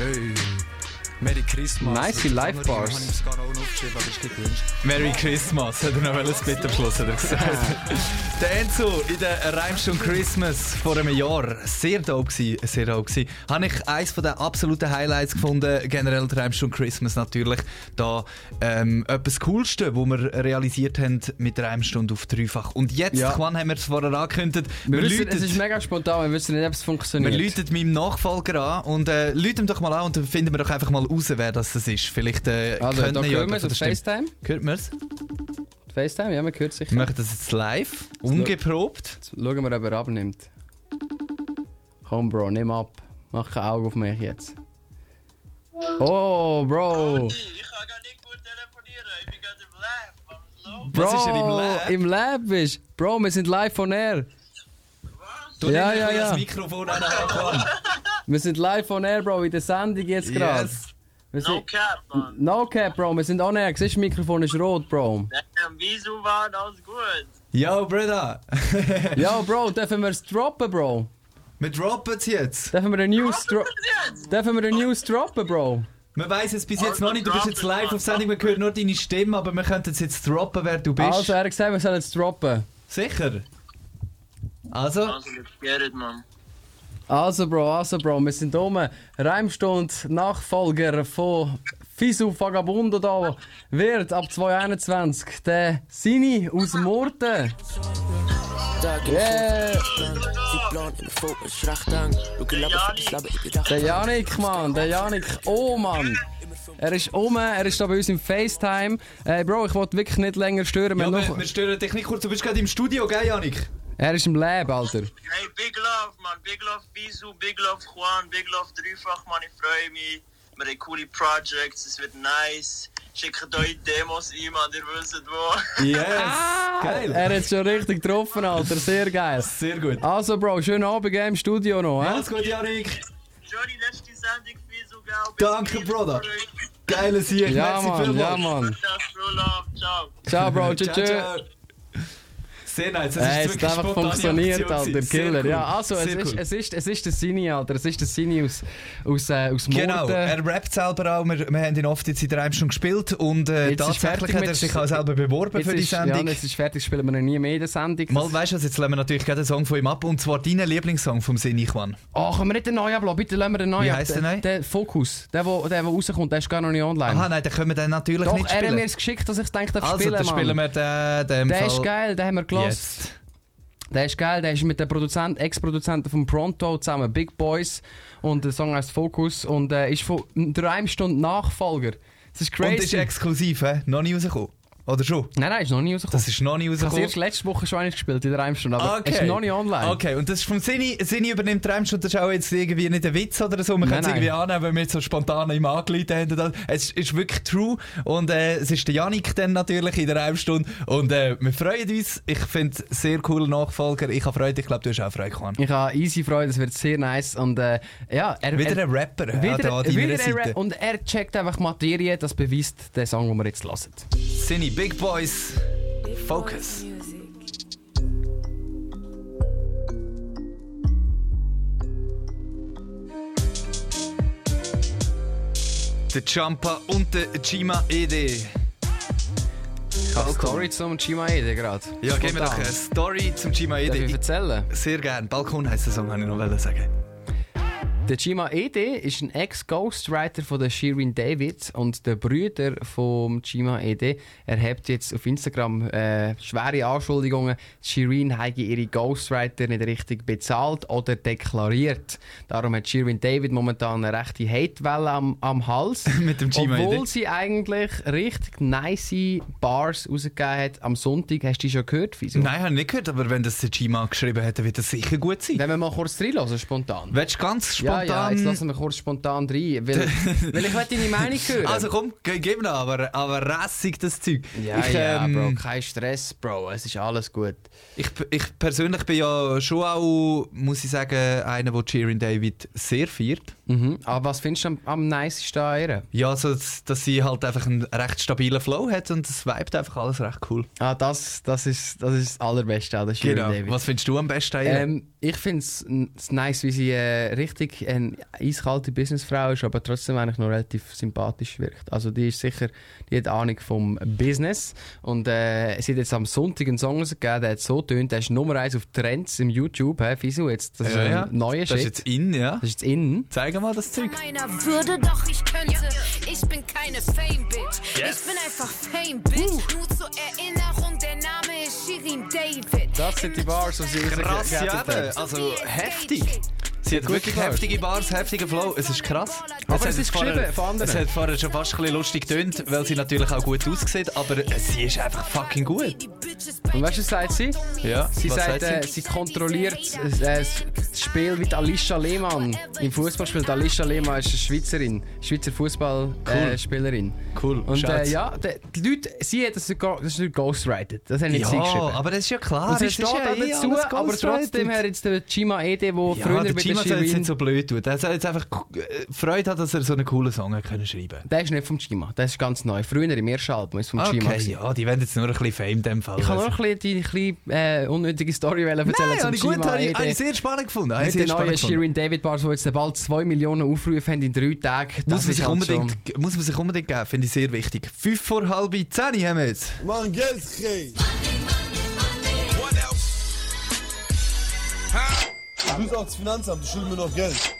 Ey. Merry Christmas. Nice Live-Bars. Ich habe es gar noch aufgeschrieben, aber ist gewünscht. Merry Christmas, hat er noch ein Split am Schluss hat er gesagt. der Enzo in der Reimstunde Christmas vor einem Jahr, sehr dope gewesen, sehr dope gewesen. Habe ich eines den absoluten Highlights gefunden, generell die Reimstunde Christmas natürlich. Da ähm, etwas Coolste, wo wir realisiert haben mit der Reimstunde auf dreifach. Und jetzt, Ja. Juan, haben wir es vorher angekündigt, Wir wir, wissen, es ist mega spontan, wir wissen nicht, ob es wir funktioniert. läuten meinem Nachfolger an und äh, läuten ihm doch mal an und dann finden wir doch einfach mal raus, wer das ist. Vielleicht äh, also, könnte da ja hören wir es auf FaceTime. Hört man es? FaceTime, ja, man hört sicher. Wir machen das jetzt live, ungeprobt. Jetzt schauen wir, ob er abnimmt. Komm, Bro, nimm ab. Mach kein Auge auf mich jetzt. Oh, Bro. Ich kann gar nicht gut telefonieren, ich bin gerade im Lab. Was? Bro, ist er im Lab? Im Lab bist. Bro, wir sind live on air. Du Ja, ja, ja. das Mikrofon an. Wir sind live on air, Bro, in der Sendung jetzt gerade. Yes. Wir No sind- cap, man. No cap, Bro, wir sind on air. Siehst du, das Mikrofon ist rot, Bro. Damn, wieso war das gut? Yo, Brother. Ja, Bro, dürfen wir es droppen, Bro? wir droppen es jetzt. Dürfen wir eine News, dro Jetzt! dürfen wir eine News droppen, Bro? Wir weiss es bis jetzt Also noch nicht. Du bist jetzt live auf Sendung, wir hören nur deine Stimme, aber wir könnten es jetzt droppen, wer du bist. Also, er hat gesagt, wir sollen es droppen. Sicher. Also, Also, let's get it, man. Also, Bro, also, Bro, wir sind oben. Reimstund, Nachfolger von Fisu Vagabundo da wird ab 2021 der Sini aus Murten. Yeah! Der Janik, Mann, der Janik. Oh, Mann. Er ist um, er ist da bei uns im FaceTime. Äh, Bro, ich wollte wirklich nicht länger stören. Wir ja, wir, noch... wir stören dich nicht kurz. Du bist gerade im Studio, gell, Janik? Er ist im Lab, Alter. Hey, big love, man. Big love Bisu, big love Juan, big love Dreifach, man. Ich freue mich. Wir haben coole Projects, es wird nice. Schickt euch Demos ein, man. Ihr wisst wo. Yes. Geil. Er hat schon richtig getroffen, Alter. Sehr geil. Sehr gut. Also, Bro, schönen Abend im Studio noch. hä? Alles gut, Janik. Johnny, letzte Sendung, Bisu, gell? Danke, Brother. Geiles hier. Ja, Mann, ja, Mann. Ciao. Ciao, Bro. Tschüss, Ciao, tschüss. ciao. Sehr nice. Das Äh, ist es hat wirklich einfach funktioniert, Alter. Sehr Killer. cool. Ja, also, es ist, cool. es, ist, es ist der Sini, Alter. Es ist der Sini aus, aus, äh, aus Morden. Genau, er rappt selber auch. Wir, wir haben ihn oft jetzt in der schon gespielt und äh, ist tatsächlich hat er sich auch selber beworben für die ist, Sendung. Ja, jetzt ist fertig, spielen wir noch nie mehr in der Sendung. Mal weißt du jetzt lassen wir natürlich gerade einen Song von ihm ab und zwar deinen Lieblingssong vom Sini Juan. Oh, können wir nicht den neuen ablassen? Bitte lassen wir den neuen Wie heisst der neue? Der Fokus. Der, wo, der, rauskommt, der ist gar noch nicht online. Aha, nein, dann können wir den natürlich Doch, nicht er hat spielen. mir es geschickt, dass ich denke, darf also, spielen, dann Mann. spielen wir den, den Der ist geil, den haben wir gelassen. Jetzt. Der ist geil, der ist mit den Produzent, Ex-Produzenten von Pronto zusammen, Big Boys. Und der Song heißt Focus und äh, ist von drei Stunden Nachfolger. Das ist Und crazy. ist exklusiv, hä? Noch nie rausgekommen. Oder schon? Nein, nein, ist noch nie rausgekommen. Das ist noch nicht ich habe rausgekommen. erst letzte Woche schon einmal gespielt in der Reimstunde, aber Okay. ist noch nicht online. Okay, und das ist vom Sini, Sini übernimmt die Reimstunde, das ist auch jetzt irgendwie nicht ein Witz oder so. Man kann es irgendwie annehmen, wenn wir jetzt so spontan im angeleitet haben. Es ist wirklich true. Und äh, es ist der Janik dann natürlich in der Reimstunde. Und äh, wir freuen uns. Ich finde es sehr cooler Nachfolger. Ich habe Freude. Ich glaube, du hast auch Freude, Juan. Ich habe easy Freude, es wird sehr nice und äh, ja, er, Wieder er, ein Rapper. äh, wieder, an wieder ein Seite. Rap und er checkt einfach Materie, das beweist der Song, den wir jetzt hören. Sini, Big Boys, Focus. Der Champa und der Chima Ede. Ich habe eine Story zum Chima Ede gerade. Ja, gib mir doch eine Story zum Chima Darf ich Ede. erzählen? Sehr gern. Balkon heisst der Song, wollte ich noch sagen. Der Chima Ede ist ein Ex-Ghostwriter von der Shirin David und der Brüder vom Chima Ede erhebt jetzt auf Instagram äh, schwere Anschuldigungen, Shirin habe ihre Ghostwriter nicht richtig bezahlt oder deklariert. Darum hat Shirin David momentan eine rechte Hatewelle am, am Hals. Mit dem Chima Obwohl Ede. sie eigentlich richtig nice Bars rausgegeben hat am Sonntag. Hast du die schon gehört, Fiso? Nein, habe ich nicht gehört, aber wenn das der Chima geschrieben hätte, wird das sicher gut sein. Wenn wir mal kurz reinlassen, spontan. Willst du ganz Ja, ja, spontan... jetzt lassen wir kurz spontan rein, weil, weil ich deine Meinung hören. also komm, gib mir aber, aber rassig das Zeug. ja, ich, ja, ähm, Bro, kein Stress, Bro, es ist alles gut. Ich, ich persönlich bin ja schon auch, muss ich sagen, einer, der Cheerin David sehr feiert. Mhm. Aber was findest du am, am nicesten an ihr? Ja, so, dass, dass sie halt einfach einen recht stabilen Flow hat und es vibet einfach alles recht cool. Ah, das, das, ist, das ist das Allerbeste an der Shirin David. Was findest du am besten an ihr? Ähm, ich finde es nice, wie sie äh, richtig eine eiskalte Businessfrau ist, aber trotzdem eigentlich noch relativ sympathisch wirkt. Also die ist sicher, die hat Ahnung vom Business und äh, sie hat jetzt am Sonntag einen Song rausgegeben, der hat so tönt, der ist Nummer eins auf Trends im YouTube, hä, Fisu, jetzt, das ist ein neuer Das ist Shit. jetzt in, ja. das ist jetzt innen. Zeig mal das Zeug. meiner Würde, doch ich könnte. Ich bin keine Fame-Bitch. Ich bin einfach Fame-Bitch. Nur zur Erinnerung, der Name ist Shirin David. Das sind die Bars, die sie Krass, ja, also heftig. Sie hat wirklich Bars. heftige Bars, heftigen Flow. Es ist krass. Aber hat es ist jetzt vorher- geschrieben von anderen. Es hat vorher schon fast ein bisschen lustig getönt, weil sie natürlich auch gut aussieht, aber sie ist einfach fucking gut. Und weißt du, was sagt sie? Ja, Sie was sagt, sagt äh, sie kontrolliert äh, das Spiel die Alicia Lehmann im Fußballspiel. Alicia Lehmann ist eine Schweizerin, Schweizer Fußballspielerin. Äh, Spielerin. Cool, Und äh, ja, die, Leute, sie hat das, das nicht ghostwrited. Das hat nicht sie geschrieben. Ja, aber das ist ja klar. und sie es steht ist ja eh dazu, alles aber trotzdem hat jetzt der Chima Ede, der Ja, früher der bei Chima der soll jetzt nicht so blöd tun. Er soll jetzt einfach äh, Freude haben, dass er so einen coolen Song können schreiben Der ist nicht vom Chima, der ist ganz neu. Früher im ersten Album ist vom Chima. Okay, ja, die werden jetzt nur ein bisschen Fame in dem Fall. Ich kann noch ein bisschen die kleine, äh, unnötige Story erzählen Nein, zum habe ich gut, Chima habe ich, habe ich sehr spannend gefunden. Habe sehr den neuen spannend gefunden. Shirin David Bars, die jetzt bald 2 Millionen Aufrufe haben in drei Tagen. Muss man, sich halt unbedingt, muss man sich unbedingt geben, finde ich sehr wichtig. Fünf vor halb zehn haben wir jetzt. Man, Geld bist auch das Finanzamt, du schuldest mir noch Geld.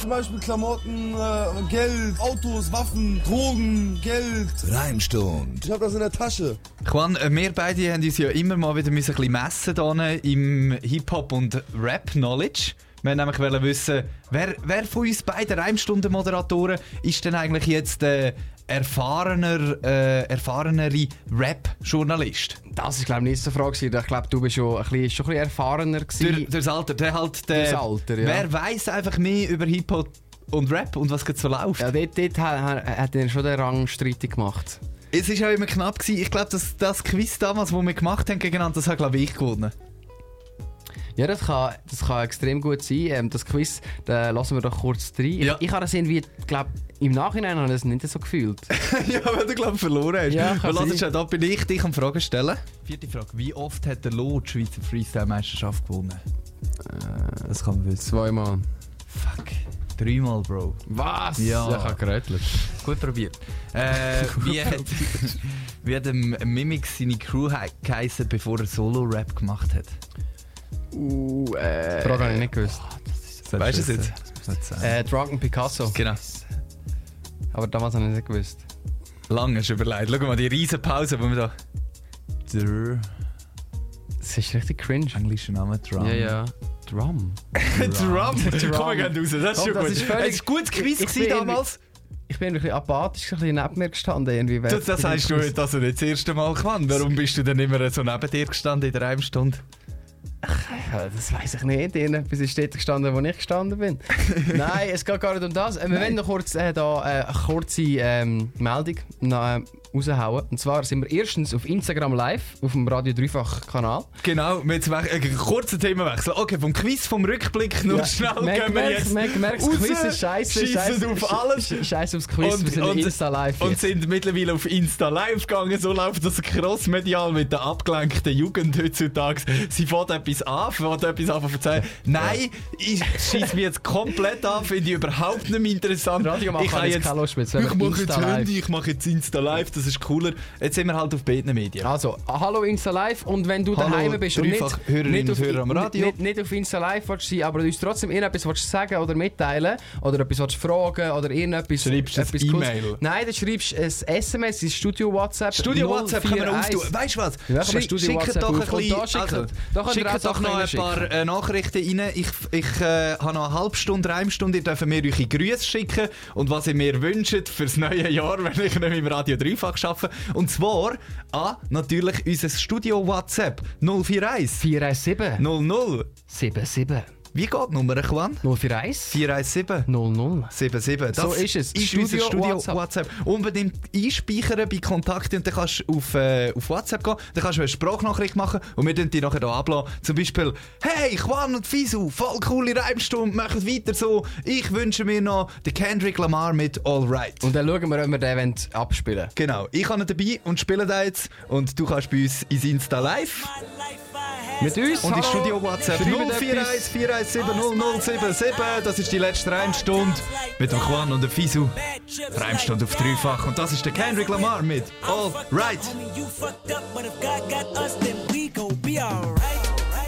Zum Beispiel Klamotten, äh, Geld, Autos, Waffen, Drogen, Geld. Reimstund. Ich hab das in der Tasche. Juan, äh, wir beide haben uns ja immer mal wieder müssen ein bisschen messen hier im Hip-Hop- und Rap-Knowledge. Wir wollten nämlich wollen wissen, wer, wer von uns beiden Reimstunden-Moderatoren ist denn eigentlich jetzt äh, erfahrener, äh, erfahrenere Rap-Journalist? Das ist glaube ich nicht so eine Frage. Ich glaube, du bist schon ein bisschen, schon ein bisschen erfahrener Durch, gewesen. durch das Alter, der halt der, Durchs Alter, ja. Wer weiß einfach mehr über Hip-Hop und Rap und was gerade so läuft? Ja, dort, dort hat, hat hat er schon den Rang streitig gemacht. Es war auch immer knapp. Gewesen. Ich glaube, das, das Quiz damals, das wir gemacht haben gegeneinander, das hat glaube ich gewonnen. Ja, das kann, das kann extrem gut sein. Ähm, das Quiz, da lassen wir doch kurz rein. Ja. Ich, ich habe das irgendwie, glaube im Nachhinein habe ich das nicht so gefühlt. ja, weil du glaube verloren hast. Ja, kann lass schon, da bin ich dich am Fragen stellen. Vierte Frage. Wie oft hat der Lo die Schweizer Freestyle-Meisterschaft gewonnen? das kann man wissen. Zweimal. Fuck. Dreimal, Bro. Was? Ja. Ich habe gerätelt. Gut probiert. Äh, wie, hat, wie hat dem Mimic seine Crew he- geheißen, bevor er Solo-Rap gemacht hat? Uh, äh, Frage habe ich nicht gewusst. Weißt du es jetzt? Äh, Dragon Picasso. Genau. Aber damals habe ich es nicht gewusst. Lange du überlegt. Schau mal, die riesen Pause, wo wir da... Der Das ist richtig cringe. englische Name, Drum. Ja, ja. Drum. Drum. Drum. Komm, wir gehen raus. Das ist Komm, schon das gut. ist völlig- Es war ein gutes Quiz Ich gewesen bin- damals. Ich bin ein bisschen apathisch, ein bisschen neben mir gestanden. Irgendwie, Das, das sagst du heute also nicht das erste Mal, Quan. Warum bist du denn immer so neben dir gestanden in der einen Stunde? Ja, das weiß ich nicht. Irgendetwas ist dort gestanden, wo ich gestanden bin. Nein, es geht gar nicht um das. Äh, Wir wollen noch kurz äh, da, äh, eine kurze ähm, Meldung noch, äh, raushauen. Und zwar sind wir erstens auf Instagram live, auf dem Radio Dreifach-Kanal. Genau, wir jetzt weg, äh, kurzer Themawechsel. Okay, vom Quiz, vom Rückblick nur schnell Man gehen wir merkt, jetzt merkt, das raus, Quiz ist scheiße. schiessen auf alles. Scheiße aufs Quiz, wir sind Insta live. und jetzt. sind mittlerweile auf Insta live gegangen. So läuft das crossmedial mit der abgelenkten Jugend heutzutage. Sie fährt etwas an, fährt etwas an zu erzählen. Nein, ich schieße mich jetzt komplett an, finde ich überhaupt nicht mehr interessant. Radio machen ich habe jetzt keine Lust mehr, ich wir mache jetzt. Handy, ich mache jetzt Insta live, das ist cooler. Jetzt sind wir halt auf beiden Medien. Also, hallo Insta Live und wenn du Hallo, daheim bist und nicht, nicht, auf, Hörer am Radio. Nicht, nicht auf Insta Live willst sein, aber du uns trotzdem irgendetwas willst sagen oder mitteilen oder etwas willst fragen oder irgendetwas... Schreibst du etwas E-Mail? Nein, dann schreibst du ein SMS ins Studio WhatsApp. Studio WhatsApp kann man 041. auftun. Weißt du was? Ja, schickt doch ein bisschen, also, ihr schickt doch noch ein paar äh, Nachrichten rein. Ich, ich äh, habe noch eine halbe Stunde, eine Stunde. Ihr dürft mir eure Grüße schicken und was ihr mir wünscht fürs neue Jahr, wenn ich nicht im Radio Dreifach arbeite. Und zwar an natürlich unser Studio WhatsApp 041 417 00. 77 Wie geht die Nummer, Juan? 041 417 00 77. Das So ist es. Ist Studio unser Studio WhatsApp. WhatsApp. Unbedingt einspeichern bei Kontakten und dann kannst du auf, äh, auf WhatsApp gehen. Dann kannst du eine Sprachnachricht machen und wir dann die nachher hier ablassen. Zum Beispiel, hey, Juan und Fisu, voll coole Reimstunde, macht weiter so. Ich wünsche mir noch den Kendrick Lamar mit All Right. Und dann schauen wir, ob wir den wollen abspielen Genau, ich habe ihn dabei und spiele da jetzt und du kannst bei uns ins Insta live Mit uns, und hallo. Studio WhatsApp Schreibt 041 417 0077. Das ist die letzte Reimstunde mit dem Juan und dem Fisu. Reimstunde auf dreifach und das ist der Kendrick Lamar mit All Right.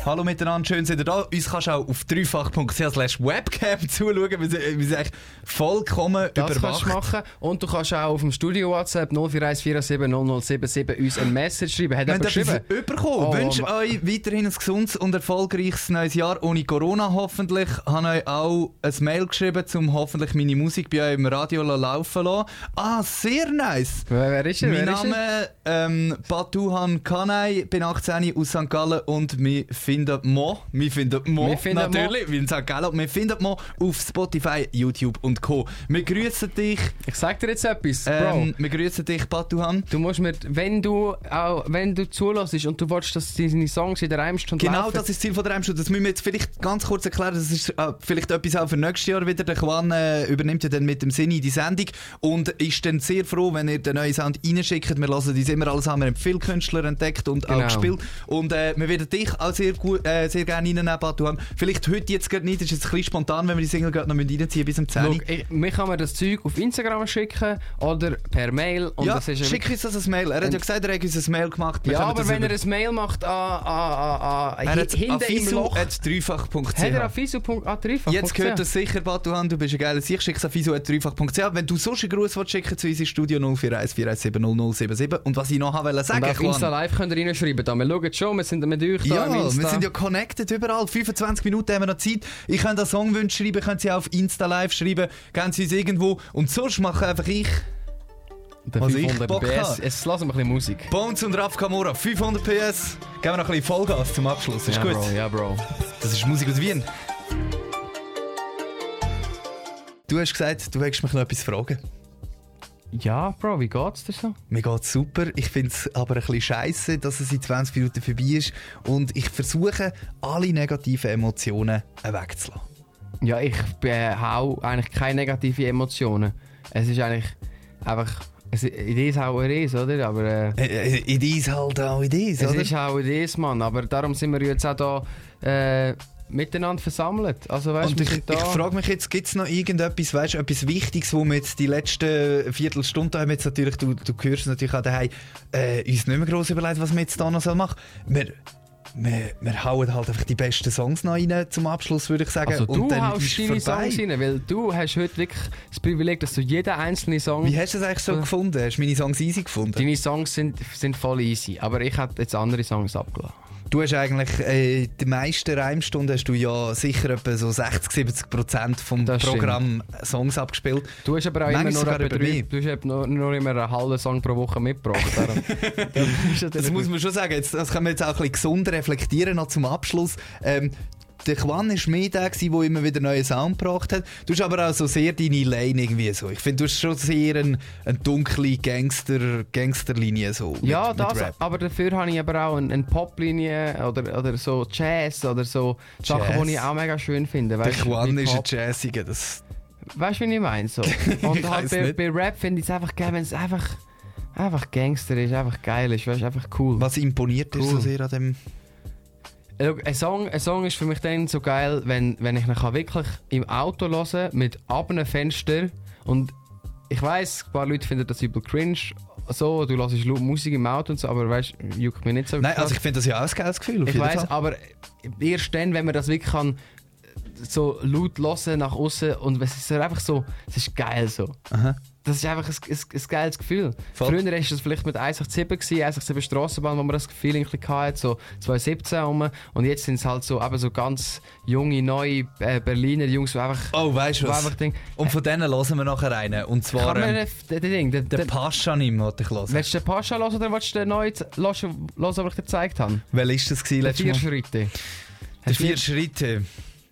Hallo miteinander, schön seid ihr da. Uns kannst du auch auf dreifach.ch webcam zuschauen. Wir sind, wir sind echt vollkommen Das kannst überwacht. du machen. Und du kannst auch auf dem Studio WhatsApp 0414700077 uns ein Message schreiben. Hat Wir jemand geschrieben? etwas bekommen. Oh, Wünsche wa- euch weiterhin ein gesundes und erfolgreiches neues Jahr ohne Corona hoffentlich. Habe euch auch ein Mail geschrieben, um hoffentlich meine Musik bei euch im Radio laufen zu lassen. Ah, sehr nice. Wer, wer ist er? Mein Wer ist er? Name ähm, Batuhan Kanai, bin 18 aus St. Gallen und wir finden Mo, wir finden Mo, Wir finden natürlich, wie in St. Gallen, wir finden Mo auf Spotify, YouTube und Co. Wir grüßen dich, Ich sag dir jetzt etwas, Bro. ähm, wir grüßen dich Batuhan. Du musst mir, wenn du, auch, wenn du zulässt und du willst, dass deine Songs in der Reimstunde Genau, laufen, das ist das Ziel von der Reimstunde. Das müssen wir jetzt vielleicht ganz kurz erklären. Das ist äh, vielleicht etwas auch für nächstes Jahr wieder. Der Quan äh, übernimmt ja dann mit dem Sinni die Sendung und ist dann sehr froh, wenn ihr den neuen Sound reinschickt. Wir lassen uns immer alles an. Wir haben viele Künstler entdeckt und Genau. auch gespielt. Und äh, wir werden dich auch sehr, gut, äh, sehr gerne reinnehmen, Batuhan. Vielleicht heute jetzt gerade nicht, das ist jetzt ein bisschen spontan, wenn wir die Single gerade noch reinziehen bis zum 10. Schau, ich, mir kann man das Zeug auf Instagram schicken oder per Mail. Und ja, das ist schick uns das als Mail. Er hat ja gesagt, er hat uns ein Mail gemacht. Wir Ja, können aber wenn über- er ein Mail macht an, an, an, an, er hat hinter im Loch, hat dreifach.ch. er an fisu.a3 Jetzt gehört das sicher, Batuhan, du bist ein geiler Sieg, schick's an fiso.dreifach.ch. Wenn du sonst einen Gruß willst, schicken zu unserem Studio 041 417 0077. Und was ich noch wollte sagen, Und auf Insta Live könnt ihr reinschreiben. Da. Wir schauen schon, wir sind mit euch da ja, im Insta. Wir sind ja connected überall. 25 Minuten haben wir noch Zeit. Ich könnte einen Songwunsch schreiben, könnt sie auf Insta Live schreiben, gehen sie uns irgendwo. Und sonst mache einfach ich Der was ich 500 Bock PS. Jetzt lassen wir ein bisschen Musik. Bones und Raf Kamora, 500 PS. Geben wir noch ein bisschen Vollgas zum Abschluss. Ist ja, gut. Bro, ja, Bro. Das ist Musik aus Wien. Du hast gesagt, du willst mich noch etwas fragen. Ja, Bro, wie geht's dir so? Mir geht's super. Ich finde es aber ein bisschen scheiße, dass es in 20 Minuten vorbei ist. Und ich versuche, alle negativen Emotionen wegzulassen. Ja, ich habe eigentlich keine negativen Emotionen. Es ist eigentlich einfach. Es, it is how it is, oder? Aber äh, Äh, äh, It is halt auch it is, es oder? ist how it is, Mann. Aber darum sind wir jetzt auch hier äh, miteinander versammelt. Also, weißt Und ich, ich frage mich jetzt, gibt es noch irgendetwas, weißt, etwas Wichtiges, wo wir jetzt die letzten Viertelstunde haben, jetzt natürlich, du, du hörst es natürlich auch daheim, äh, uns nicht mehr gross überlegt, was wir jetzt da noch sollen machen wir, wir, wir hauen halt einfach die besten Songs noch rein zum Abschluss, würde ich sagen. also, du und dann haust deine vorbei. Songs rein, weil du hast heute wirklich das Privileg, dass du jeden einzelnen Song. Wie hast du das eigentlich so Ja. gefunden? Hast du meine Songs easy gefunden? Deine Songs sind, sind voll easy, aber ich habe jetzt andere Songs abgelassen. Du hast eigentlich, äh, die meisten Reimstunden hast du ja sicher etwa so 60, 70 Prozent vom Das stimmt. Programm Songs abgespielt. Du hast aber auch immer nur, über drei, du hast nur, nur immer einen halben Song pro Woche mitgebracht. Das muss man schon sagen. Jetzt, das können wir jetzt auch ein bisschen gesund reflektieren, noch zum Abschluss. Ähm, der Quan war mehr der, der immer wieder neuen Sound gebracht hat. Du hast aber auch so sehr deine Lane irgendwie so. Ich finde, du hast schon sehr eine, eine dunkle Gangster, Gangsterlinie so. mit- Ja, mit das, aber dafür habe ich aber auch eine, eine Poplinie oder, oder so Jazz oder so Sachen, Jazz. die ich auch mega schön finde. Der Weißt, Quan wie ist ein. Jazziger. Das, Weißt du, wie ich meine? So. Und halt bei, bei Rap finde ich es einfach geil, wenn es einfach, einfach Gangster ist, einfach geil ist, weißt, einfach cool. was imponiert dir so Cool. sehr an dem? Ein Song, ein Song ist für mich dann so geil, wenn, wenn ich ihn kann wirklich im Auto hören mit abenen Fenster und ich weiß, ein paar Leute finden das übel cringe, so, du hörst Musik im Auto und so, aber weißt, juckt mir nicht so. Nein, also ich finde das ja auch ein geiles Gefühl. Ich weiß, aber erst dann, wenn man das wirklich kann, so laut hören nach außen und es ist einfach so, es ist geil so. Aha. Das ist einfach ein, ein, ein geiles Gefühl. Voll. Früher war das vielleicht mit 187 gewesen, 187 Strassenbahn, wo man das bisschen hatte, so 2017 rum. Und jetzt sind es halt so, eben so ganz junge, neue äh, Berliner Jungs, die einfach, Oh, weißt du was? einfach denken, Und von denen hören wir nachher einen. Und zwar kann ähm, den, den den, den den, Paschanim, wollte ich hören. willst du den Pascha hören oder willst du den neuen hören, den ich dir gezeigt habe? Welcher ist das gewesen, vier Mal? Schritte. Die vier Schritte.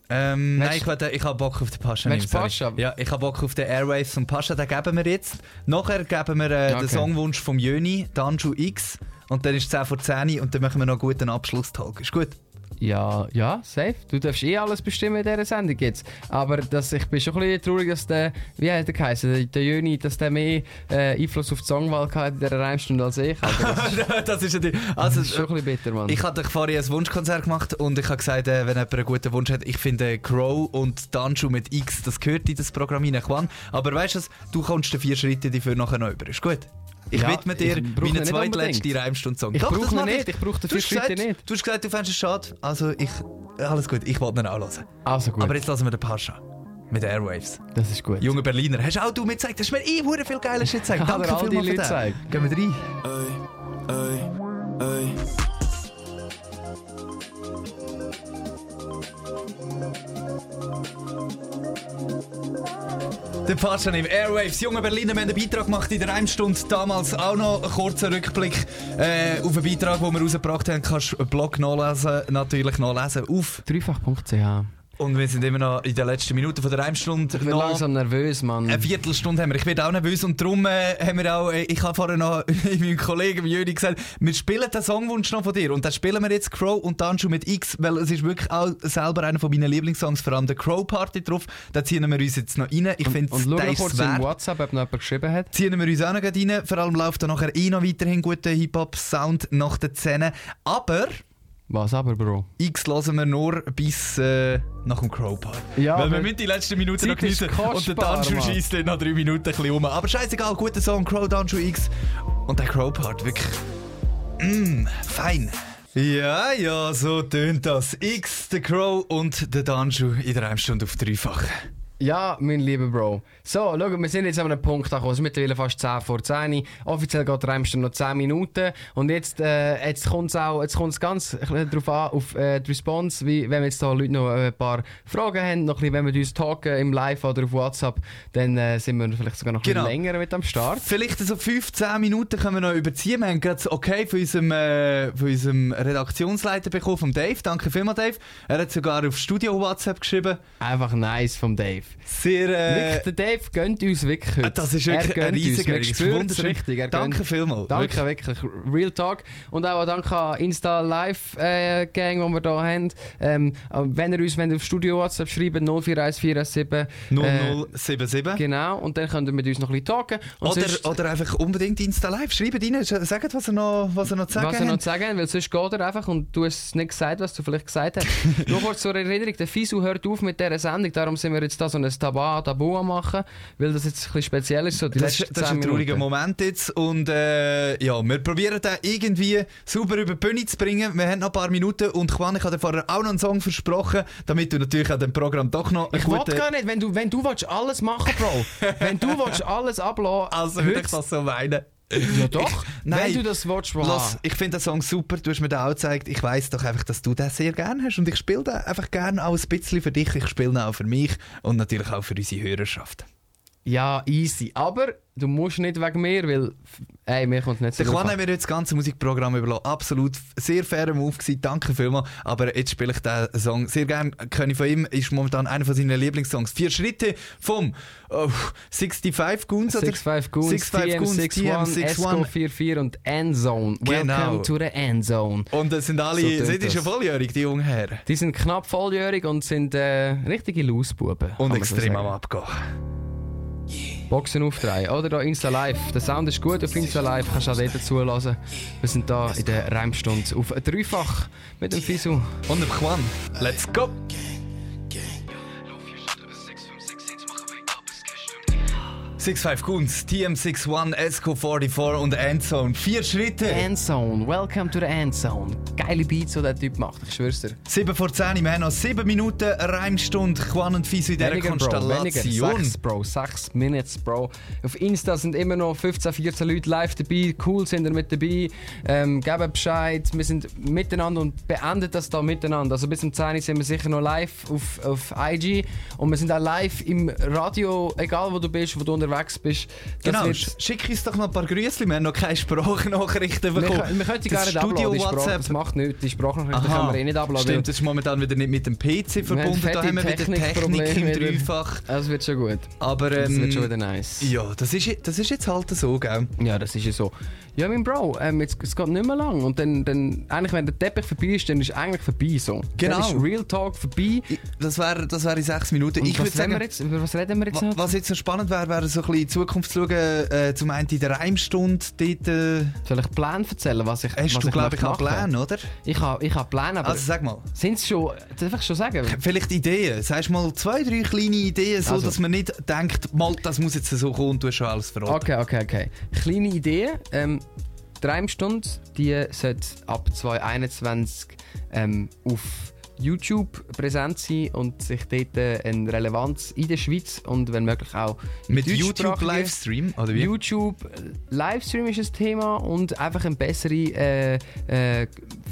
Ähm, nein, ich, will- ich habe Bock auf den Pascha. Sorry. Pascha? Ja, ich habe Bock auf den Airwaves und Pascha, den geben wir jetzt. Nachher geben wir äh, Okay. den Songwunsch vom Jöni, Danju X. Und dann ist es 10 vor 10 und dann machen wir noch einen guten Abschlusstalk. Ist gut? Ja, ja, safe. Du darfst eh alles bestimmen in dieser Sendung jetzt. Aber das, ich bin schon ein bisschen traurig, dass der, wie hat der geheißen, der, Jöni, dass der mehr äh, Einfluss auf die Songwahl hatte in dieser Reimstunde als ich. Alter. Das ist, das ist ja die, das also, ist schon ein bisschen bitter, Mann. Ich hatte vorhin ein Wunschkonzert gemacht und ich habe gesagt, äh, wenn jemand einen guten Wunsch hat, ich finde Crow und Danju mit X, das gehört in das Programm hinein. Quan. Aber weißt du, du kommst den vier Schritte dafür nachher noch über. Ist gut? Ich Ja, widme dir meine zweitletzte. Reimstunde-Song. Ich Doch, brauch das ihn nicht, ich brauch den Du hast gesagt- nicht. Du hast gesagt, du fändest es schade. Also ich... Alles gut, ich wollte ihn auch hören. also gut, Aber jetzt lassen wir den Pascha. Mit Airwaves. das ist gut. Junge Berliner. Hast auch du mir gezeigt? Das ist mir eh viel geiler Shit gezeigt. Hat Danke vielmals für Leute den. Gehen wir rein. Ey, Der Pascha im Airwaves. Junge Berliner, wir haben einen Beitrag gemacht in der Reimstunde. Damals auch noch ein kurzer Rückblick äh, auf einen Beitrag, den wir rausgebracht haben. Kannst du Blog nachlesen, natürlich nachlesen auf. Dreifach.ch. Und wir sind immer noch in den letzten Minuten von der Reimstunde. Ich bin Noch langsam nervös, Mann. Eine Viertelstunde haben wir. Ich werde auch nervös und darum äh, haben wir auch, äh, ich habe vorhin noch meinem Kollegen Jöni gesagt, wir spielen den Songwunsch noch von dir und dann spielen wir jetzt Crow und dann schon mit X, weil es ist wirklich auch selber einer von meinen Lieblingssongs, vor allem der Crow Party drauf. Da ziehen wir uns jetzt noch rein. Ich finde, Und schau der kurz es in wert. WhatsApp, ob noch jemand geschrieben hat. Ziehen wir uns auch noch rein. Vor allem läuft da nachher eh noch weiterhin guter Hip-Hop-Sound nach den Zähnen. Aber Was aber, Bro? X hören wir nur bis äh, nach dem Crow Part. Ja, Weil wir müssen die letzten Minuten Zeit noch genießen. Und der Mann. schießt dann nach drei Minuten ein bisschen um. Aber scheißegal, guter Song, Crow, Danschu X. Und der Crow Part, wirklich. Mmm, fein. Ja, ja, so tönt das. X, der Crow und der Danschu in der Stunde auf dreifach. Ja, mein lieber Bro. So, schau, wir sind jetzt an einem Punkt angekommen. Es ist mittlerweile fast 10 vor 10. Offiziell geht der Reimstunde noch 10 Minuten. Und jetzt, äh, jetzt kommt es auch jetzt kommt's ganz ein darauf an, auf äh, die Response. Wie, wenn wir jetzt da Leute noch äh, ein paar Fragen haben, noch ein bisschen, wenn wir uns talken im Live oder auf WhatsApp, dann äh, sind wir vielleicht sogar noch ein Genau. bisschen länger mit am Start. Vielleicht so 15 Minuten können wir noch überziehen. Wir haben gerade das okay von unserem, äh, von unserem Redaktionsleiter bekommen, vom Dave. Danke vielmals, Dave. Er hat sogar auf Studio WhatsApp geschrieben. Einfach nice vom Dave. Sehr, äh, Wirklich, der Dave gönnt uns wirklich heute. das ist wirklich er ein riesiger spürt es Wunderschön. richtig. Er Danke gönnt- vielmals. Danke, wirklich. Real Talk. Und auch danke an Insta Live äh, Gang, die wir hier haben. Ähm, wenn ihr uns wenn ihr auf Studio WhatsApp schreibt, 041417. 0077. Genau. Und dann könnt ihr mit uns noch ein bisschen talken. Und Oder, sonst, oder einfach unbedingt Insta Live. Schreibt rein, sagt, was er noch, was er noch zu sagen was er noch zu sagen hat, weil sonst geht er einfach und du hast nicht gesagt, was du vielleicht gesagt hast. Nur kurz zur Erinnerung, der Fisu hört auf mit dieser Sendung, darum sind wir jetzt da so ein Tabu, Tabu machen, weil das jetzt ein bisschen speziell ist, so die Das, das ist 10 ein trauriger Minuten. Moment jetzt. Und äh, ja, wir probieren den irgendwie sauber über die Bühne zu bringen. Wir haben noch ein paar Minuten und Juan, ich habe dir vorher auch noch einen Song versprochen, damit du natürlich an dem Programm doch noch Ich will guten... gar nicht, wenn du, wenn du willst alles machen, Bro. wenn du willst alles ablassen, Also würde ich das so meinen. Ja doch, Nein. wenn du das Los, wow. ich finde den Song super, du hast mir den auch gezeigt. Ich weiss doch einfach, dass du den sehr gerne hast und ich spiele den einfach gerne auch ein bisschen für dich. Ich spiele ihn auch für mich und natürlich auch für unsere Hörerschaft. Ja, easy. Aber du musst nicht wegen mir, weil, ey, mir kommt nicht so Der drauf Quan an. hat mir jetzt das ganze Musikprogramm überlassen. Absolut sehr fairer Move gewesen. Danke vielmals. Aber jetzt spiele ich den Song sehr gerne. Ich von ihm. Ist momentan einer von seinen Lieblingssongs. Vier Schritte vom oh, 65 Goons. oder? 65 Goons, 65 Goons, TM61, Esco TM61. 44 und Endzone. Welcome Genau. to the Endzone. Und das sind alle, So sind die schon volljährig, die jungen Herren. Die sind knapp volljährig und sind äh, richtige Lausbuben. Und man so extrem am. Abgehen. Boxen aufdrehen. Oder da Insta Live. Der Sound ist gut auf Insta Live, kannst du auch dort zulassen. Wir sind da in der Reimstunde auf Dreifach mit dem Fisu. Und dem Quan. Let's go! 65 Goons, TM61, Esco 44 und Endzone. Vier Schritte. Endzone, welcome to the Endzone. Geile Beats, die der Typ macht, ich schwör's dir. 7 vor 10, wir haben noch 7 Minuten Reimstunde. Quan und Fiso in dieser Weniger, Bro, weniger. Konstellation. 6, Bro, 6 Minutes, Bro. Auf Insta sind immer noch 15, 14 Leute live dabei. Cool sind ihr mit dabei. Ähm, geben Bescheid. Wir sind miteinander und beenden das da miteinander. Also bis zum 10 Uhr sind wir sicher noch live auf, auf IG. Und wir sind auch live im Radio, egal wo du bist, wo du unterwegs bist. Das Genau, wird- sch- schick uns doch noch ein paar Grüße. Wir haben noch keine Sprachnachrichten wir, bekommen. können- wir können gar Das nicht Studio Sprache, WhatsApp. das macht nichts. Die Sprachnachrichten können wir eh nicht uploaden. Stimmt, das ist momentan wieder nicht mit dem PC verbunden. Da haben wir wieder Technik im. Dreifach. Das wird schon gut. Aber Das ähm, wird schon wieder nice. ja, das ist, das ist jetzt halt so, gell? Ja, das ist ja so. Ja, mein Bro, ähm, jetzt, es geht nicht mehr lang. Und dann, dann, eigentlich, wenn der Teppich vorbei ist, dann ist eigentlich vorbei so. Genau. Dann ist Real Talk vorbei. Ich- Das wäre das wär in sechs Minuten. Und ich was sagen, wir jetzt? Über was reden wir jetzt noch? was jetzt so spannend wäre, wäre so bisschen in die Zukunft zu schauen. Äh, zum einen in der Reimstunde dort. Äh, Soll ich Pläne erzählen, was ich hast was du, glaube ich, machen? Pläne, oder? Ich habe ich hab Pläne, aber Also sag mal. sind es schon... Darf ich schon sagen? Vielleicht Ideen. Sagst mal zwei, drei kleine Ideen, so Also. dass man nicht denkt, mal, das muss jetzt so kommen und du hast schon alles verraten. Okay, okay, okay. Kleine Idee. Ähm, die Reimstunde, die sollte ab 2021 ähm, auf YouTube präsent sein und sich dort äh, eine Relevanz in der Schweiz und wenn möglich auch Mit YouTube Livestream, oder wie? YouTube äh, Livestream ist ein Thema und einfach eine bessere äh, äh,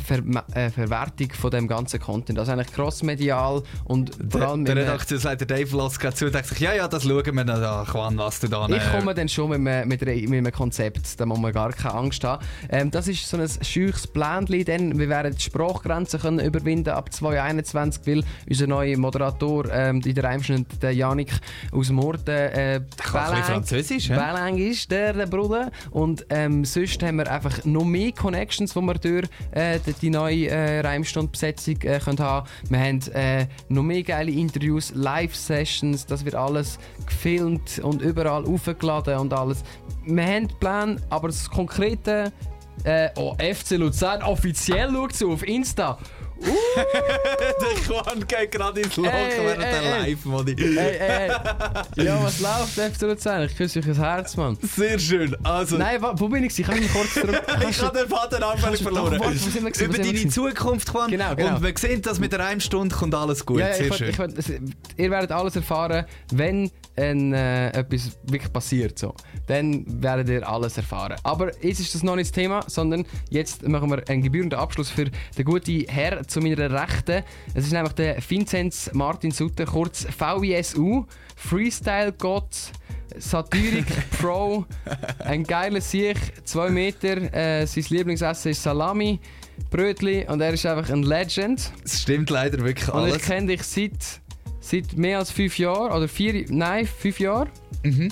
Ver äh, Verwertung von dem ganzen Content. Also eigentlich crossmedial und vor Der, allem der äh, Redaktionsleiter Dave lässt gerade zu und denkt sich, ja, ja, das schauen wir dann an, Quan, was du da... Ich komme dann schon mit einem, mit, einem Konzept, da muss man gar keine Angst haben. Ähm, das ist so ein scheuches Plänchen, denn wir werden die Sprachgrenzen können überwinden ab 2021, weil unser neuer Moderator ähm, in der Reimschnitt, der Janik aus Morden, äh, bisschen Französisch, hä? Belang ist der, der Bruder. Und ähm, sonst haben wir einfach noch mehr Connections, die wir durch äh, die, die neue äh, Reimstundbesetzung äh, können haben Wir haben äh, noch mehr geile Interviews, Live-Sessions, das wird alles gefilmt und überall aufgeladen und alles. Wir haben Pläne, aber das Konkrete... Äh, oh, FC Luzern, offiziell schaut auf Insta. Der Quan geht gerade ins Lachen Ey, während ey, der ey. Live-Modi. Hey, hey, hey. Ja, was läuft, FC Luzern? Ich küsse euch ins Herz, Mann. Sehr schön. Also, Nein, wo bin ich? ich mich kurz zurück... ich habe den Kannst du- verloren. Doch? Wo Über deine? Zukunft, Quan. Genau, genau. Und wir sehen, dass mit der Reimstunde kommt alles gut. Ja, Sehr ich schön. ich wollt- ihr werdet alles erfahren, wenn ein, äh, etwas wirklich passiert. So. Dann werdet ihr alles erfahren. Aber jetzt ist das noch nicht das Thema, sondern jetzt machen wir einen gebührenden Abschluss für den guten Herr zu meiner Rechten. Es ist nämlich der Vinzenz Martin Sutter, kurz VISU, Freestyle-Gott. Satirik Pro, ein geiler Sieg, zwei Meter. Äh, sein Lieblingsessen ist Salami, Brötli und er ist einfach ein Legend. Es stimmt leider wirklich Und ich alles. kenne dich seit, seit mehr als fünf Jahren. Oder vier, nein, fünf Jahre. Mhm.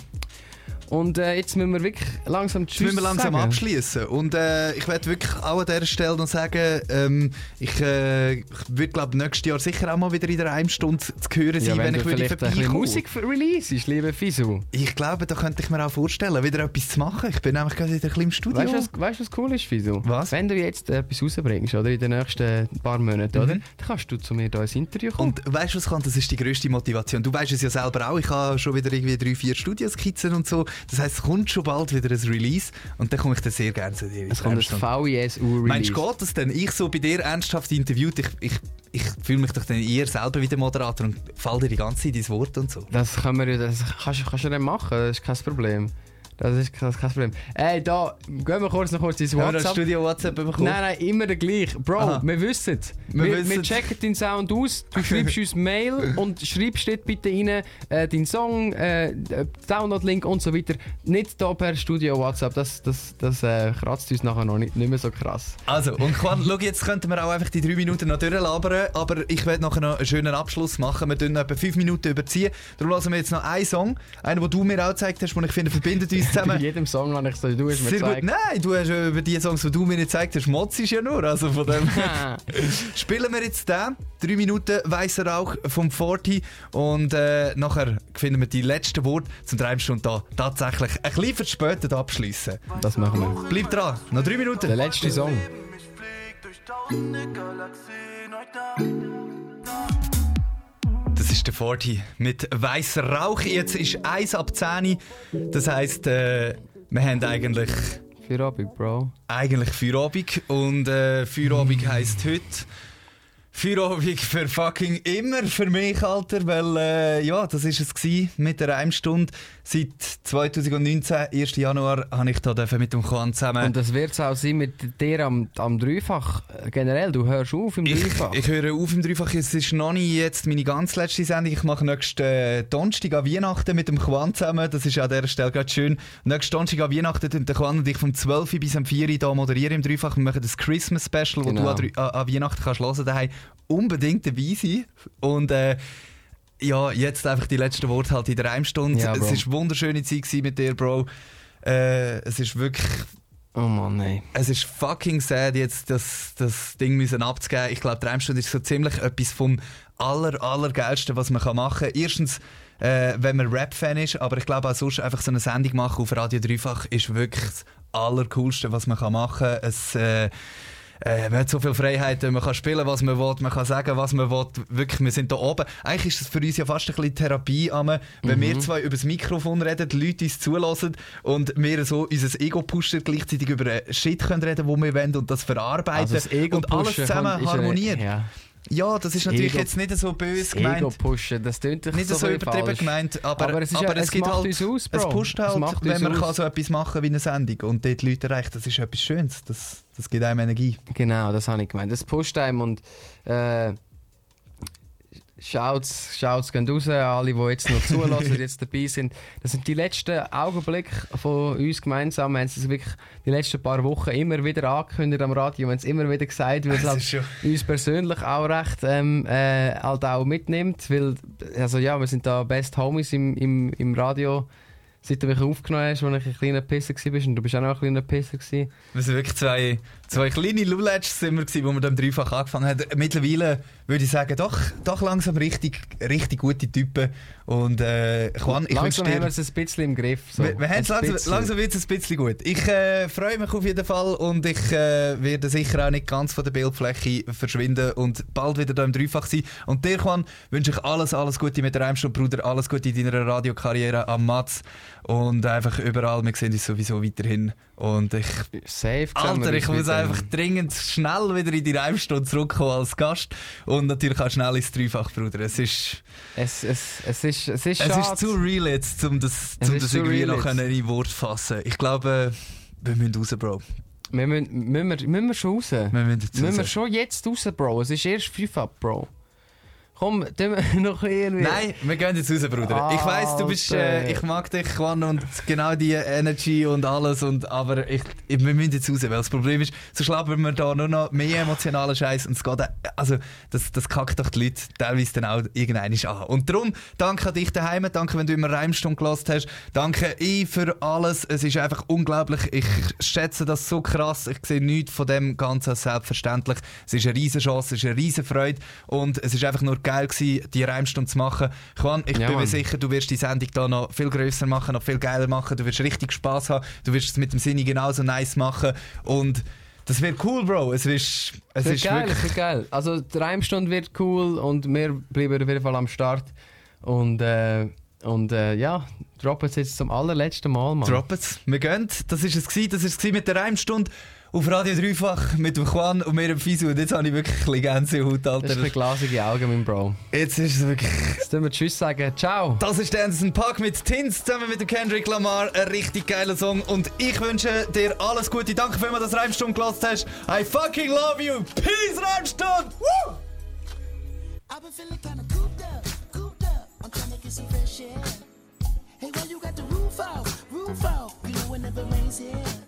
Und äh, jetzt müssen wir wirklich langsam Tschüss müssen wir langsam abschließen. Und äh, ich werde wirklich auch an dieser Stelle noch sagen, ähm, ich, äh, ich würde glaube nächstes Jahr sicher auch mal wieder in der Heimstunde zu hören sein, Ja, wenn, wenn, ich würde vorbeikommen. Musik release ist, liebe Fisu. Ich glaube, da könnte ich mir auch vorstellen, wieder etwas zu machen. Ich bin nämlich gerade wieder ein bisschen im Studio. Weißt du, was, weißt, was cool ist, Fisu? Was? Wenn du jetzt etwas rausbringst, oder in den nächsten paar Monaten, oder? Dann kannst du zu mir hier ins Interview kommen. Und weißt du, was kann? Das ist die grösste Motivation. Du weißt es ja selber auch. Ich habe schon wieder irgendwie drei, vier Studioskizzen und so. Das heisst, es kommt schon bald wieder ein Release und dann komme ich dann sehr gerne zu dir. es kommt ein VISU-Release. Meinst du, geht das denn? Ich so bei dir ernsthaft interviewt, ich, ich, ich fühle mich doch dann eher selber wie der Moderator und fall dir die ganze Zeit ins Wort und so. Das können wir ja, das kannst, kannst du dann machen, das ist kein Problem. Das ist kein kein Problem. Ey, da, gehen wir kurz noch kurz ins Haben wir das WhatsApp. Studio WhatsApp bekommen? Nein, nein, immer der gleiche. Bro, Aha. wir wissen Wir wir, wir checken deinen Sound aus. Du schreibst uns Mail und schreibst dort bitte rein äh, deinen Song, äh, Download-Link und so weiter. Nicht da per Studio WhatsApp. Das, das, das äh, kratzt uns nachher noch nicht, nicht mehr so krass. Also, und Quan, schau, jetzt könnten wir auch einfach die drei Minuten noch durchlabern, aber ich werde nachher noch einen schönen Abschluss machen. Wir tun etwa fünf Minuten überziehen. Darum lassen wir jetzt noch einen Song, einen, den du mir auch gezeigt hast, den ich finde, verbindet uns Bei zusammen. jedem Song habe ich so, du hast mir Sehr gut. gezeigt. Nein, du hast äh, über die Songs, die du mir nicht gezeigt hast, motzt ja nur. Also von dem spielen wir jetzt den. Drei Minuten weißer Rauch vom Forti und äh, nachher finden wir die letzten Worte zum Dreimstunde da tatsächlich ein bisschen verspätet abschließen. Das machen wir. Bleib dran, noch drei Minuten. Der letzte Song. Das ist der 40 mit weißer Rauch. Jetzt ist 1 ab 10. Das heisst, äh, wir haben eigentlich, Feierabend, Bro. eigentlich Feierabend. Und äh, Feierabend heisst heute Feierabend für fucking immer für mich, Alter. Weil, äh, ja, das ist es gewesen mit der Reimstunde. Seit 2019, 1. Januar, habe ich da dürfen mit dem Juan zusammen. Und das wird es auch sein mit dir am, am Dreifach. Generell, du hörst auf im Dreifach. ich höre auf im Dreifach. Es ist noch nicht jetzt meine ganz letzte Sendung. Ich mache nächsten äh, Donnerstag an Weihnachten mit dem Juan zusammen. Das ist an dieser Stelle gerade schön. Nächsten Donnerstag an Weihnachten tun der Juan und ich vom 12 Uhr bis am 4 Uhr hier moderieren im Dreifach. Wir machen das Christmas Special, wo Genau. du an, Drei- an, an Weihnachten kannst hören daheim. Unbedingt dabei sein. Und äh, ja, jetzt einfach die letzten Worte halt in der Reimstunde. Ja, es war eine wunderschöne Zeit mit dir, Bro. Äh, es ist wirklich Oh Mann, nein. es ist fucking sad, jetzt das, das Ding müssen abzugeben. Ich glaube, die Reimstunde ist so ziemlich etwas vom aller, allergeilsten, was man kann machen kann. Erstens, äh, wenn man Rap-Fan ist, aber ich glaube auch sonst einfach so eine Sendung machen auf Radio Dreifach ist wirklich das Allercoolste, was man kann machen kann. Es, äh, äh, man hat so viel Freiheit, man kann spielen, was man will, man kann sagen, was man will. Wirklich, wir sind da oben. Eigentlich ist das für uns ja fast ein bisschen Therapie, wenn wir zwei über das Mikrofon reden, die Leute uns zulassen und wir so unser Ego pushen, gleichzeitig über Shit können reden, wo wir wollen und das verarbeiten Also das Ego und alles zusammen eine- harmoniert. ja. Ja, das ist natürlich Ego- jetzt nicht so böse Ego gemeint. pushen, das doch Nicht so, so übertrieben falsch. gemeint, aber, Aber es ist ja- es gibt macht halt, aus, es pusht Es halt, macht wenn man aus. kann so etwas machen wie eine Sendung und dort die Leute erreicht, das ist etwas Schönes, das, das gibt einem Energie. Genau, das habe ich gemeint. Das pusht einem und äh, Shouts, Shouts gehen raus an alle, die jetzt noch zulassen, jetzt dabei sind. Das sind die letzten Augenblicke von uns gemeinsam. Wir haben es wirklich die letzten paar Wochen immer wieder angekündigt am Radio. Wir haben es immer wieder gesagt, weil es halt uns persönlich auch recht ähm, äh, halt auch mitnimmt. Weil, also ja, wir sind da Best Homies im, im, im Radio. Seit du mich aufgenommen hast, als ich ein kleiner Pisser war und du bist auch noch ein kleiner Pisser. Wir sind wirklich zwei, zwei kleine Lulatsch sind wir gewesen, wo wir dann dreifach angefangen haben. Mittlerweile würde ich sagen, doch, doch langsam richtig, richtig gute Typen. Und äh, Juan, ich langsam haben wir es ein bisschen im Griff. So. Wir, wir haben es langsam, bisschen. langsam wird es ein bisschen gut. Ich äh, freue mich auf jeden Fall und ich äh, werde sicher auch nicht ganz von der Bildfläche verschwinden und bald wieder da im Dreifach sein. Und dir, Juan, wünsche ich alles, alles Gute mit der Reimstunde, Bruder, alles Gute in deiner Radiokarriere am Matz und einfach überall. Wir sehen uns sowieso weiterhin. Und ich Safe. Alter, ich muss. Einfach dringend schnell wieder in die Reimstunde zurückkommen als Gast und natürlich auch schnell ins Dreifach, Bruder. Es ist, Es, es, es ist, es ist es ist zu real jetzt, um das, um das irgendwie noch in Wort fassen. Ich glaube, wir müssen raus, Bro. wir müssen, müssen, wir, müssen wir schon raus? Wir müssen müssen wir schon jetzt raus, Bro? Es ist erst 5 ab, Bro. Komm, tun wir noch irgendwie... Nein, wir gehen jetzt raus, Bruder. Ich weiss, du bist, äh, ich mag dich, Juan, und genau die Energy und alles, und, aber ich, ich, wir müssen jetzt raus, weil das Problem ist, so schlappen wir da nur noch mehr emotionalen Scheiß und es geht, also, das, das kackt doch die Leute teilweise dann auch irgendein an. Und darum, danke an dich daheim, danke, wenn du immer Reimstunde gelassen hast, danke ich für alles, es ist einfach unglaublich, ich schätze das so krass, ich sehe nichts von dem Ganzen als selbstverständlich, es ist eine riesen Chance, es ist eine riesen Freude und es ist einfach nur geil gewesen, die Reimstunde zu machen. Juan, ich Ja, bin mir sicher, du wirst die Sendung da noch viel grösser machen, noch viel geiler machen, du wirst richtig Spaß haben, du wirst es mit dem Sinne genauso nice machen und das wird cool, Bro. Es ist, es wird ist geil, wirklich... es wird geil. Also die Reimstunde wird cool und wir bleiben auf jeden Fall am Start. Und äh, Und äh, ja, droppen es jetzt zum allerletzten Mal, Mann. Drop it. Wir gehen. Das ist es gewesen. Das ist es gewesen mit der Reimstunde auf Radio Dreifach mit dem Juan und mir dem Fisu. Und jetzt habe ich wirklich ein bisschen Gänsehaut, Das ist Alter. glasige Augen, mein Bro. Jetzt ist es wirklich... Jetzt tun wir Tschüss sagen. Ciao. Das ist der Anderson Park mit Tins zusammen mit dem Kendrick Lamar. Ein richtig geiler Song. Und ich wünsche dir alles Gute. Danke, für dass du Reimstunde gelassen hast. I fucking love you. Peace, Reimstunde. Woo! I've been feeling kinda cooped up, cooped up. I'm trying to get some fresh air. Hey, why you got the roof out, roof out? You know it never rains here.